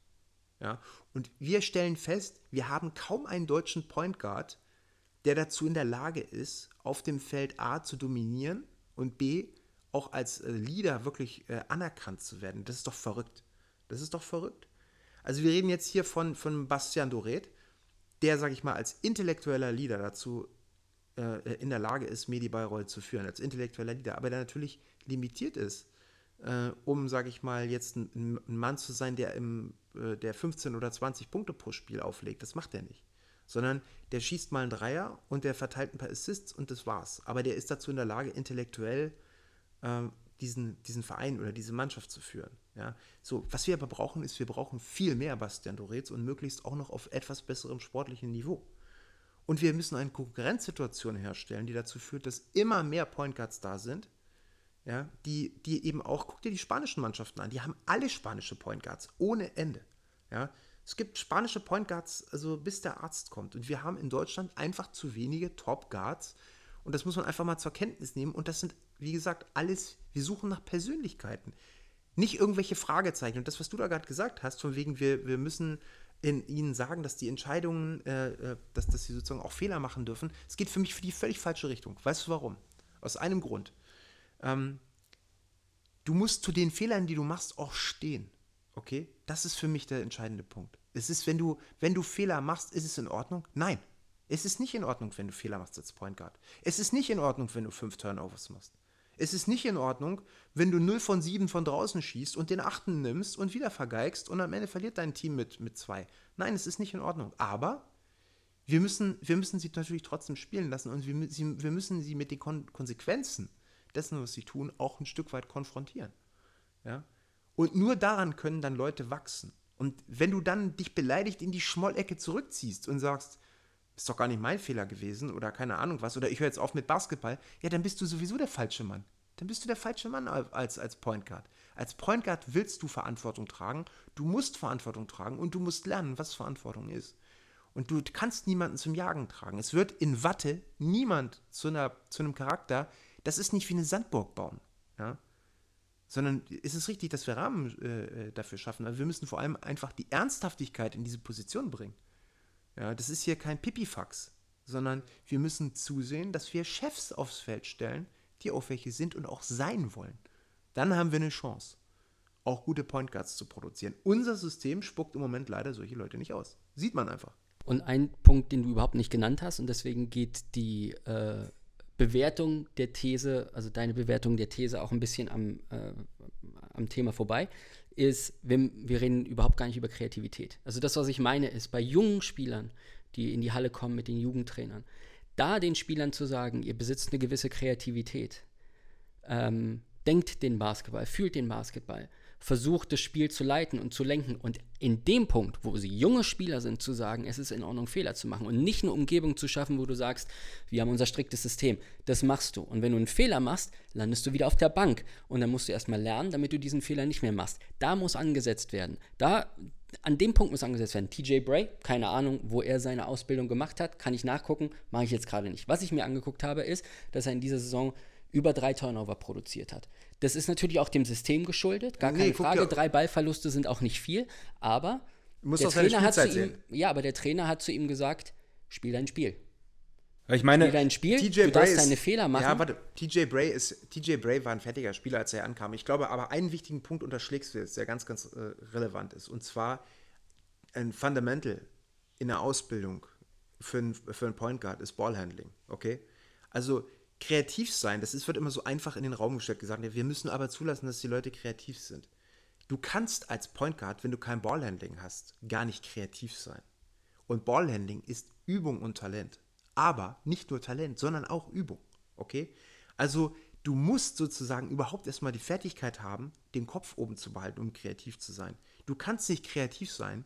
B: Ja? Und wir stellen fest, wir haben kaum einen deutschen Point Guard, der dazu in der Lage ist, auf dem Feld A zu dominieren und B auch als äh, Leader wirklich äh, anerkannt zu werden. Das ist doch verrückt. Das ist doch verrückt. Also wir reden jetzt hier von, von Bastian Doret, der, sage ich mal, als intellektueller Leader dazu äh, in der Lage ist, Medi Bayreuth zu führen, als intellektueller Leader, aber der natürlich limitiert ist, äh, um, sage ich mal, jetzt ein, ein, Mann zu sein, der, im, äh, der 15 oder 20 Punkte pro Spiel auflegt. Das macht er nicht. Sondern der schießt mal einen Dreier und der verteilt ein paar Assists und das war's. Aber der ist dazu in der Lage, intellektuell äh, diesen, diesen Verein oder diese Mannschaft zu führen. Ja? So, was wir aber brauchen, ist, wir brauchen viel mehr Bastian Doretz und möglichst auch noch auf etwas besserem sportlichen Niveau. Und wir müssen eine Konkurrenzsituation herstellen, die dazu führt, dass immer mehr Point Guards da sind, ja, die, die eben auch, guck dir die spanischen Mannschaften an, die haben alle spanische Point Guards, ohne Ende. Ja. Es gibt spanische Point Guards, also bis der Arzt kommt. Und wir haben in Deutschland einfach zu wenige Top Guards. Und das muss man einfach mal zur Kenntnis nehmen. Und das sind, wie gesagt, alles, wir suchen nach Persönlichkeiten. Nicht irgendwelche Fragezeichen. Und das, was du da gerade gesagt hast, von wegen, wir, wir müssen in ihnen sagen, dass die Entscheidungen, äh, äh, dass, dass sie sozusagen auch Fehler machen dürfen. Es geht für mich für die völlig falsche Richtung. Weißt du warum? Aus einem Grund. Ähm, du musst zu den Fehlern, die du machst, auch stehen. Okay? Das ist für mich der entscheidende Punkt. Es ist, wenn du, wenn du Fehler machst, ist es in Ordnung? Nein. Es ist nicht in Ordnung, wenn du Fehler machst als Point Guard. Es ist nicht in Ordnung, wenn du fünf Turnovers machst. Es ist nicht in Ordnung, wenn du 0 von 7 von draußen schießt und den achten nimmst und wieder vergeigst und am Ende verliert dein Team mit, mit zwei. Nein, es ist nicht in Ordnung. Aber wir müssen, wir müssen sie natürlich trotzdem spielen lassen und wir, sie, wir müssen sie mit den Kon Konsequenzen dessen, was sie tun, auch ein Stück weit konfrontieren. Ja? Und nur daran können dann Leute wachsen. Und wenn du dann dich beleidigt in die Schmollecke zurückziehst und sagst, ist doch gar nicht mein Fehler gewesen oder keine Ahnung was, oder ich höre jetzt auf mit Basketball, ja, dann bist du sowieso der falsche Mann. Dann bist du der falsche Mann als, als Point Guard. Als Point Guard willst du Verantwortung tragen, du musst Verantwortung tragen und du musst lernen, was Verantwortung ist. Und du kannst niemanden zum Jagen tragen. Es wird in Watte niemand zu, einer, zu einem Charakter, das ist nicht wie eine Sandburg bauen. Ja? Sondern ist es richtig, dass wir Rahmen äh, äh dafür schaffen. Aber wir müssen vor allem einfach die Ernsthaftigkeit in diese Position bringen. Ja, das ist hier kein Pipifax, sondern wir müssen zusehen, dass wir Chefs aufs Feld stellen, die auch welche sind und auch sein wollen. Dann haben wir eine Chance, auch gute Point Guards zu produzieren. Unser System spuckt im Moment leider solche Leute nicht aus. Sieht man einfach.
A: Und ein Punkt, den du überhaupt nicht genannt hast, und deswegen geht die äh, Bewertung der These, also deine Bewertung der These auch ein bisschen am, äh, am Thema vorbei, ist, wir, wir reden überhaupt gar nicht über Kreativität. Also das, was ich meine, ist bei jungen Spielern, die in die Halle kommen mit den Jugendtrainern, da den Spielern zu sagen, ihr besitzt eine gewisse Kreativität, ähm, denkt den Basketball, fühlt den Basketball, versucht, das Spiel zu leiten und zu lenken. Und in dem Punkt, wo sie junge Spieler sind, zu sagen, es ist in Ordnung, Fehler zu machen und nicht eine Umgebung zu schaffen, wo du sagst, wir haben unser striktes System. Das machst du. Und wenn du einen Fehler machst, landest du wieder auf der Bank. Und dann musst du erstmal lernen, damit du diesen Fehler nicht mehr machst. Da muss angesetzt werden. Da, an dem Punkt muss angesetzt werden. TJ Bray, keine Ahnung, wo er seine Ausbildung gemacht hat, kann ich nachgucken, mache ich jetzt gerade nicht. Was ich mir angeguckt habe, ist, dass er in dieser Saison über drei Turnover produziert hat. Das ist natürlich auch dem System geschuldet, gar keine nee, Frage. Drei Ballverluste sind auch nicht viel, aber der Trainer hat zu ihm, ja, aber der Trainer hat zu ihm gesagt, spiel dein Spiel.
C: Ich meine,
A: spiel dein Spiel, TJ du Bray darfst ist, deine Fehler machen. Ja,
B: warte, TJ Bray ist, TJ Bray war ein fertiger Spieler, als er ankam. Ich glaube, aber einen wichtigen Punkt unterschlägst du jetzt, der ganz, ganz äh, relevant ist, und zwar ein Fundamental in der Ausbildung für einen für Point Guard ist Ballhandling, okay? Also kreativ sein, das ist, wird immer so einfach in den Raum gestellt, gesagt, wir müssen aber zulassen, dass die Leute kreativ sind. Du kannst als Point Guard, wenn du kein Ballhandling hast, gar nicht kreativ sein. Und Ballhandling ist Übung und Talent. Aber nicht nur Talent, sondern auch Übung. Okay? Also du musst sozusagen überhaupt erstmal die Fertigkeit haben, den Kopf oben zu behalten, um kreativ zu sein. Du kannst nicht kreativ sein,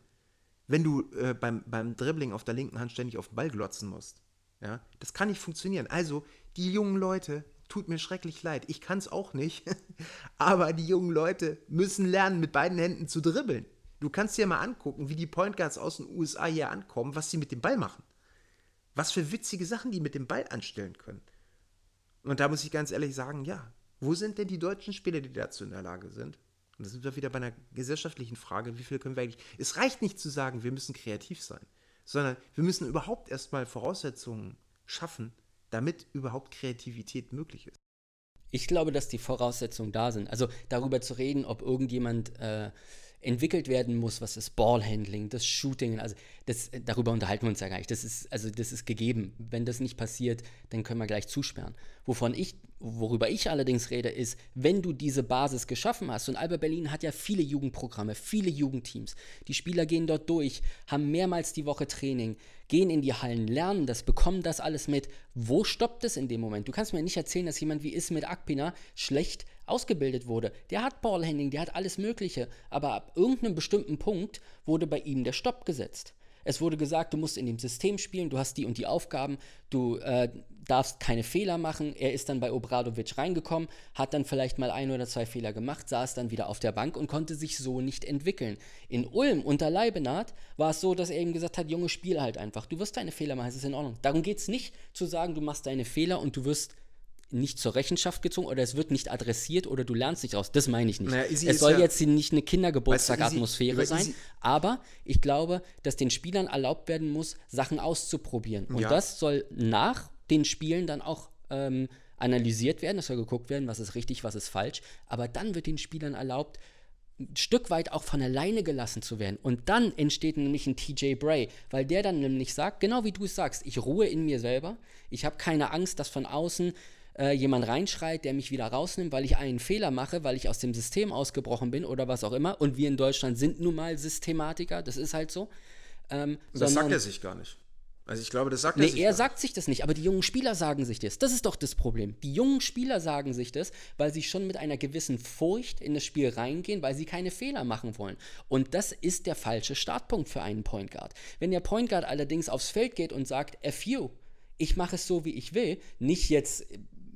B: wenn du äh, beim, beim Dribbling auf der linken Hand ständig auf den Ball glotzen musst. Ja? Das kann nicht funktionieren. Also die jungen Leute, tut mir schrecklich leid, ich kann es auch nicht, aber die jungen Leute müssen lernen, mit beiden Händen zu dribbeln. Du kannst dir mal angucken, wie die Point Guards aus den USA hier ankommen, was sie mit dem Ball machen. Was für witzige Sachen die mit dem Ball anstellen können. Und da muss ich ganz ehrlich sagen, ja, wo sind denn die deutschen Spieler, die dazu in der Lage sind? Und da sind wir wieder bei einer gesellschaftlichen Frage, wie viel können wir eigentlich. Es reicht nicht zu sagen, wir müssen kreativ sein, sondern wir müssen überhaupt erstmal Voraussetzungen schaffen, damit überhaupt Kreativität möglich ist.
A: Ich glaube, dass die Voraussetzungen da sind. Also darüber zu reden, ob irgendjemand äh, entwickelt werden muss, was das Ballhandling, das Shooting, also das, darüber unterhalten wir uns ja gar nicht. Das ist, also das ist gegeben. Wenn das nicht passiert, dann können wir gleich zusperren. Wovon ich, worüber ich allerdings rede, ist, wenn du diese Basis geschaffen hast, und Alba Berlin hat ja viele Jugendprogramme, viele Jugendteams, die Spieler gehen dort durch, haben mehrmals die Woche Training, gehen in die Hallen, lernen das, bekommen das alles mit. Wo stoppt es in dem Moment? Du kannst mir nicht erzählen, dass jemand wie Ismet Akpina schlecht ausgebildet wurde. Der hat Ballhandling, der hat alles Mögliche, aber ab irgendeinem bestimmten Punkt wurde bei ihm der Stopp gesetzt. Es wurde gesagt, du musst in dem System spielen, du hast die und die Aufgaben, du äh, darfst keine Fehler machen. Er ist dann bei Obradovic reingekommen, hat dann vielleicht mal ein oder zwei Fehler gemacht, saß dann wieder auf der Bank und konnte sich so nicht entwickeln. In Ulm unter Leibenhardt war es so, dass er ihm gesagt hat, Junge, spiel halt einfach. Du wirst deine Fehler machen, es ist in Ordnung. Darum geht es nicht zu sagen, du machst deine Fehler und du wirst nicht zur Rechenschaft gezogen oder es wird nicht adressiert oder du lernst nicht aus. Das meine ich nicht. Naja, es soll ja, jetzt nicht eine Kindergeburtstagatmosphäre weißt du, sein, aber ich glaube, dass den Spielern erlaubt werden muss, Sachen auszuprobieren. Und ja. das soll nach den Spielen dann auch ähm, analysiert werden. Es soll geguckt werden, was ist richtig, was ist falsch. Aber dann wird den Spielern erlaubt, ein Stück weit auch von alleine gelassen zu werden. Und dann entsteht nämlich ein TJ Bray, weil der dann nämlich sagt, genau wie du es sagst, ich ruhe in mir selber, ich habe keine Angst, dass von außen äh, jemand reinschreit, der mich wieder rausnimmt, weil ich einen Fehler mache, weil ich aus dem System ausgebrochen bin oder was auch immer. Und wir in Deutschland sind nun mal Systematiker, das ist halt so.
B: Ähm, das sagt er sich gar nicht. Also ich glaube, das sagt
A: nee,
B: er sich.
A: er sagt sich das nicht, aber die jungen Spieler sagen sich das. Das ist doch das Problem. Die jungen Spieler sagen sich das, weil sie schon mit einer gewissen Furcht in das Spiel reingehen, weil sie keine Fehler machen wollen. Und das ist der falsche Startpunkt für einen Point Guard. Wenn der Point Guard allerdings aufs Feld geht und sagt, FU, ich mache es so, wie ich will, nicht jetzt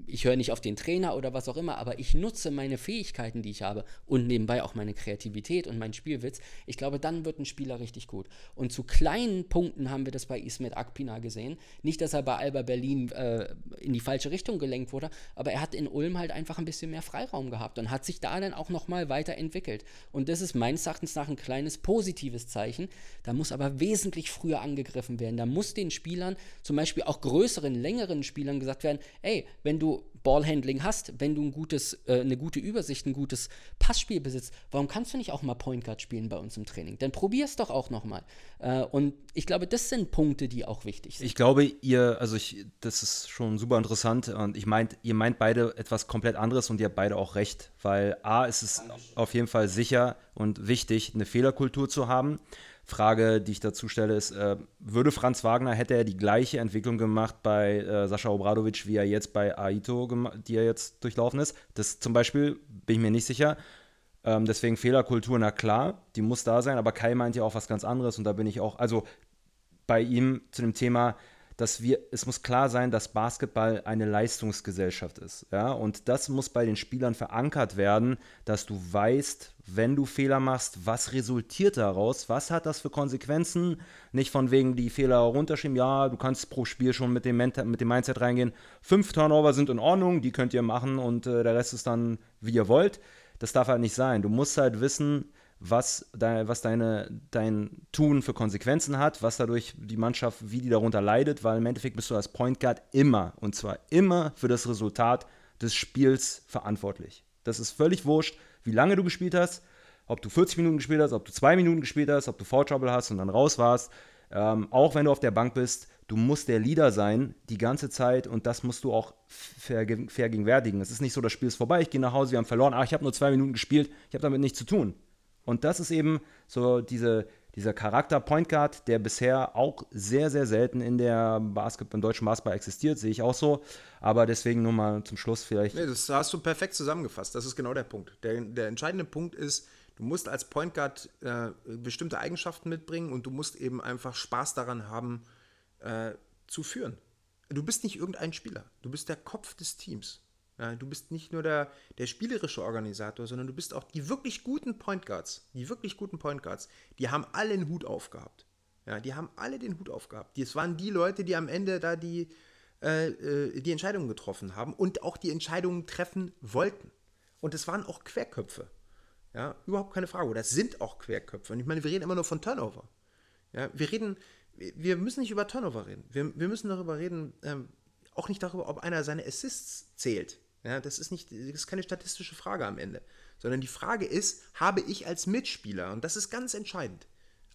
A: ich höre nicht auf den Trainer oder was auch immer, aber ich nutze meine Fähigkeiten, die ich habe und nebenbei auch meine Kreativität und meinen Spielwitz. Ich glaube, dann wird ein Spieler richtig gut. Und zu kleinen Punkten haben wir das bei Ismet Akpina gesehen. Nicht, dass er bei Alba Berlin äh, in die falsche Richtung gelenkt wurde, aber er hat in Ulm halt einfach ein bisschen mehr Freiraum gehabt und hat sich da dann auch nochmal weiterentwickelt. Und das ist meines Erachtens nach ein kleines positives Zeichen. Da muss aber wesentlich früher angegriffen werden. Da muss den Spielern, zum Beispiel auch größeren, längeren Spielern gesagt werden, ey, wenn du Ballhandling hast, wenn du ein gutes, äh, eine gute Übersicht, ein gutes Passspiel besitzt, warum kannst du nicht auch mal Point Guard spielen bei uns im Training? Dann probier es doch auch nochmal. Äh, und ich glaube, das sind Punkte, die auch wichtig sind.
C: Ich glaube, ihr, also ich, das ist schon super interessant und ich meint, ihr meint beide etwas komplett anderes und ihr habt beide auch recht, weil A ist es auf jeden Fall sicher und wichtig, eine Fehlerkultur zu haben. Frage, die ich dazu stelle, ist, äh, würde Franz Wagner, hätte er die gleiche Entwicklung gemacht bei äh, Sascha Obradovic, wie er jetzt bei Aito, die er jetzt durchlaufen ist? Das zum Beispiel bin ich mir nicht sicher. Ähm, deswegen Fehlerkultur, na klar, die muss da sein, aber Kai meint ja auch was ganz anderes und da bin ich auch, also bei ihm zu dem Thema, dass wir, es muss klar sein, dass Basketball eine Leistungsgesellschaft ist. Ja? Und das muss bei den Spielern verankert werden, dass du weißt, wenn du Fehler machst, was resultiert daraus, was hat das für Konsequenzen, nicht von wegen die Fehler runterschieben, ja, du kannst pro Spiel schon mit dem, mit dem Mindset reingehen, fünf Turnover sind in Ordnung, die könnt ihr machen und äh, der Rest ist dann, wie ihr wollt. Das darf halt nicht sein. Du musst halt wissen, was, de, was deine, dein Tun für Konsequenzen hat, was dadurch die Mannschaft, wie die darunter leidet, weil im Endeffekt bist du als Point Guard immer, und zwar immer für das Resultat des Spiels verantwortlich. Das ist völlig wurscht, wie lange du gespielt hast, ob du 40 Minuten gespielt hast, ob du zwei Minuten gespielt hast, ob du Foul Trouble hast und dann raus warst. Ähm, auch wenn du auf der Bank bist, du musst der Leader sein die ganze Zeit und das musst du auch vergegenwärtigen. Es ist nicht so, das Spiel ist vorbei, ich gehe nach Hause, wir haben verloren, ach, ich habe nur zwei Minuten gespielt, ich habe damit nichts zu tun. Und das ist eben so diese, dieser Charakter Point Guard, der bisher auch sehr, sehr selten in der Basketball, im deutschen Basketball existiert, sehe ich auch so. Aber deswegen nur mal zum Schluss vielleicht.
B: Nee, das hast du perfekt zusammengefasst. Das ist genau der Punkt. Der, der entscheidende Punkt ist, du musst als Point Guard äh, bestimmte Eigenschaften mitbringen und du musst eben einfach Spaß daran haben, äh, zu führen. Du bist nicht irgendein Spieler. Du bist der Kopf des Teams. Ja, du bist nicht nur der, der spielerische Organisator, sondern du bist auch die wirklich guten Point Guards. Die wirklich guten Point Guards, die haben alle den Hut aufgehabt. Ja, die haben alle den Hut aufgehabt. Das waren die Leute, die am Ende da die, äh, äh, die Entscheidungen getroffen haben und auch die Entscheidungen treffen wollten. Und es waren auch Querköpfe. Ja, überhaupt keine Frage. Das sind auch Querköpfe. Und ich meine, wir reden immer nur von Turnover. Ja, wir reden, wir müssen nicht über Turnover reden. Wir, wir müssen darüber reden, ähm, auch nicht darüber, ob einer seine Assists zählt. Ja, das ist nicht, das ist keine statistische Frage am Ende, sondern die Frage ist, habe ich als Mitspieler, und das ist ganz entscheidend,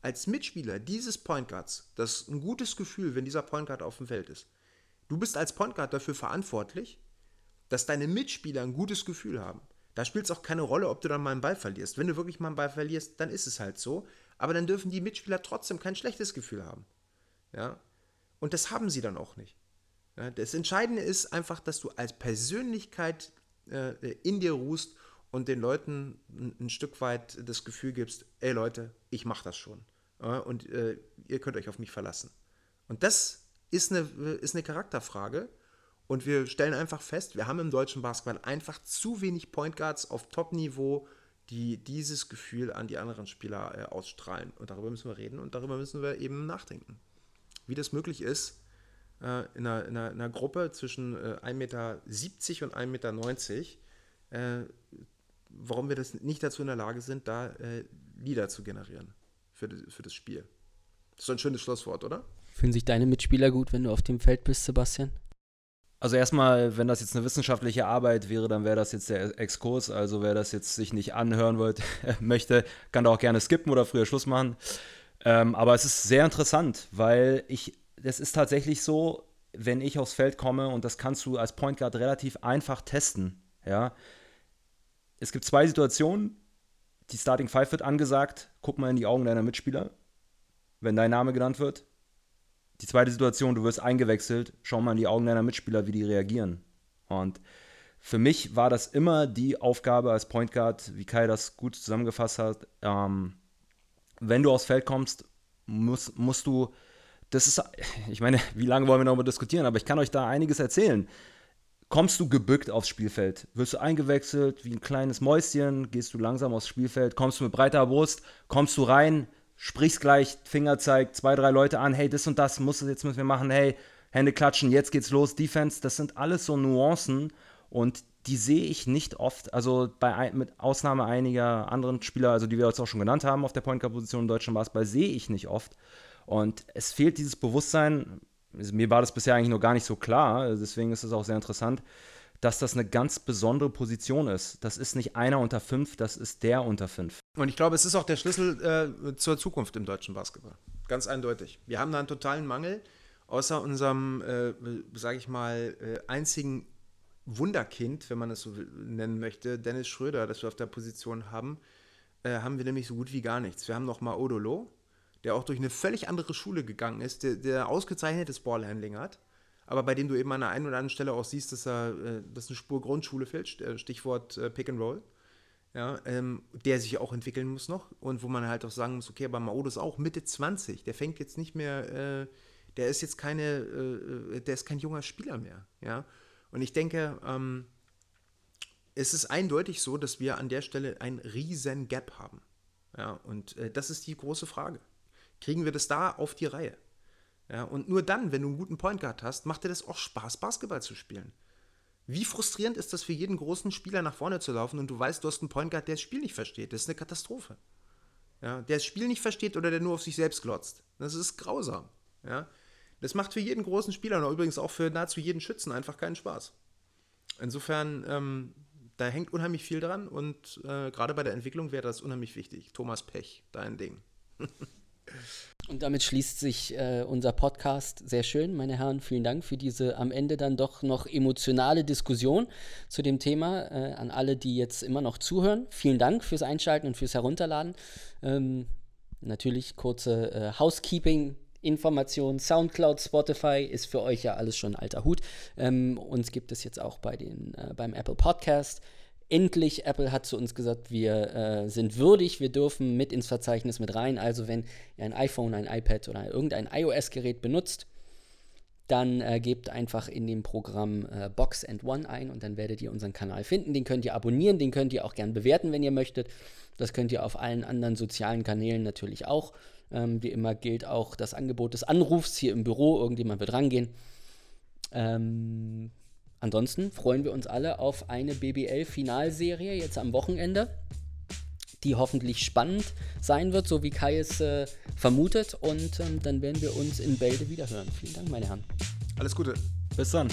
B: als Mitspieler dieses Point Guards, das ist ein gutes Gefühl, wenn dieser Point Guard auf dem Feld ist. Du bist als Point Guard dafür verantwortlich, dass deine Mitspieler ein gutes Gefühl haben. Da spielt es auch keine Rolle, ob du dann mal einen Ball verlierst. Wenn du wirklich mal einen Ball verlierst, dann ist es halt so. Aber dann dürfen die Mitspieler trotzdem kein schlechtes Gefühl haben. Ja? Und das haben sie dann auch nicht. Das Entscheidende ist einfach, dass du als Persönlichkeit äh, in dir ruhst und den Leuten ein, Stück weit das Gefühl gibst, ey Leute, ich mache das schon. und äh, ihr könnt euch auf mich verlassen. Und das ist eine, ist eine Charakterfrage. Und wir stellen einfach fest, wir haben im deutschen Basketball einfach zu wenig Point Guards auf Top-Niveau, die dieses Gefühl an die anderen Spieler äh, ausstrahlen. Und darüber müssen wir reden und darüber müssen wir eben nachdenken. Wie das möglich ist, äh, in, einer, in, einer, in, einer, Gruppe zwischen äh, 1,70 Meter und 1,90 Meter, äh, warum wir das nicht dazu in der Lage sind, da äh, Lieder zu generieren für, für das Spiel. Das ist ein schönes Schlusswort, oder?
A: Fühlen sich deine Mitspieler gut, wenn du auf dem Feld bist, Sebastian?
C: Also erstmal, wenn das jetzt eine wissenschaftliche Arbeit wäre, dann wäre das jetzt der Exkurs. Also wer das jetzt sich nicht anhören wollt, möchte, kann da auch gerne skippen oder früher Schluss machen. Ähm, aber es ist sehr interessant, weil ich es ist tatsächlich so, wenn ich aufs Feld komme und das kannst du als Point Guard relativ einfach testen. Ja. Es gibt zwei Situationen. Die Starting Five wird angesagt. Guck mal in die Augen deiner Mitspieler, wenn dein Name genannt wird. Die zweite Situation, du wirst eingewechselt. Schau mal in die Augen deiner Mitspieler, wie die reagieren. Und für mich war das immer die Aufgabe als Point Guard, wie Kai das gut zusammengefasst hat. Ähm, wenn du aufs Feld kommst, musst, musst du das ist, ich meine, wie lange wollen wir darüber diskutieren, aber ich kann euch da einiges erzählen. Kommst du gebückt aufs Spielfeld? Wirst du eingewechselt wie ein kleines Mäuschen? Gehst du langsam aufs Spielfeld? Kommst du mit breiter Brust? Kommst du rein? Sprichst gleich, Finger zeigt, zwei, drei Leute an, hey, das und das musst du jetzt müssen wir machen, hey, Hände klatschen, jetzt geht's los, Defense. Das sind alles so Nuancen und die sehe ich nicht oft. Also bei, mit Ausnahme einiger anderen Spieler, also die wir jetzt auch schon genannt haben auf der Point Guard Position im deutschen Basketball, sehe ich nicht oft. Und es fehlt dieses Bewusstsein, mir war das bisher eigentlich noch gar nicht so klar, deswegen ist es auch sehr interessant, dass das eine ganz besondere Position ist. Das ist nicht einer unter fünf, das ist der unter fünf.
B: Und ich glaube, es ist auch der Schlüssel äh, zur Zukunft im deutschen Basketball. Ganz eindeutig. Wir haben da einen totalen Mangel. Außer unserem, äh, sage ich mal, äh, einzigen Wunderkind, wenn man es so nennen möchte, Dennis Schröder, das wir auf der Position haben, äh, haben wir nämlich so gut wie gar nichts. Wir haben noch mal Odolo, der auch durch eine völlig andere Schule gegangen ist, der, der ausgezeichnetes Ballhandling hat, aber bei dem du eben an der einen oder anderen Stelle auch siehst, dass er, äh, dass eine Spur Grundschule fehlt, äh, Stichwort äh, Pick and Roll, ja, ähm, der sich auch entwickeln muss noch und wo man halt auch sagen muss, okay, aber Maodo ist auch Mitte 20, der fängt jetzt nicht mehr, äh, der ist jetzt keine, äh, der ist kein junger Spieler mehr, ja, und ich denke, ähm, es ist eindeutig so, dass wir an der Stelle ein riesen Gap haben, ja, und äh, das ist die große Frage kriegen wir das da auf die Reihe. Ja, und nur dann, wenn du einen guten Point Guard hast, macht dir das auch Spaß, Basketball zu spielen. Wie frustrierend ist das für jeden großen Spieler nach vorne zu laufen und du weißt, du hast einen Point Guard, der das Spiel nicht versteht. Das ist eine Katastrophe. Ja, der das Spiel nicht versteht oder der nur auf sich selbst glotzt. Das ist grausam. Ja, das macht für jeden großen Spieler und übrigens auch für nahezu jeden Schützen einfach keinen Spaß. Insofern, ähm, da hängt unheimlich viel dran und äh, gerade bei der Entwicklung wäre das unheimlich wichtig. Thomas Pech, dein Ding.
A: Und damit schließt sich äh, unser Podcast sehr schön. Meine Herren, vielen Dank für diese am Ende dann doch noch emotionale Diskussion zu dem Thema. Äh, an alle, die jetzt immer noch zuhören, vielen Dank fürs Einschalten und fürs Herunterladen. Ähm, natürlich kurze äh, Housekeeping. Information, Soundcloud, Spotify ist für euch ja alles schon alter Hut. Ähm, uns gibt es jetzt auch bei den, äh, beim Apple Podcast endlich, Apple hat zu uns gesagt, wir äh, sind würdig, wir dürfen mit ins Verzeichnis mit rein. Also wenn ihr ein iPhone, ein iPad oder irgendein iOS-Gerät benutzt, dann äh, gebt einfach in dem Programm äh, Box and One ein und dann werdet ihr unseren Kanal finden. Den könnt ihr abonnieren, den könnt ihr auch gern bewerten, wenn ihr möchtet. Das könnt ihr auf allen anderen sozialen Kanälen natürlich auch. Ähm, wie immer gilt auch das Angebot des Anrufs hier im Büro. Irgendjemand wird rangehen. Ähm, Ansonsten freuen wir uns alle auf eine BBL-Finalserie jetzt am Wochenende, die hoffentlich spannend sein wird, so wie Kai es äh, vermutet. Und ähm, dann werden wir uns in Bälde wieder hören. Vielen Dank, meine Herren.
B: Alles Gute.
C: Bis dann.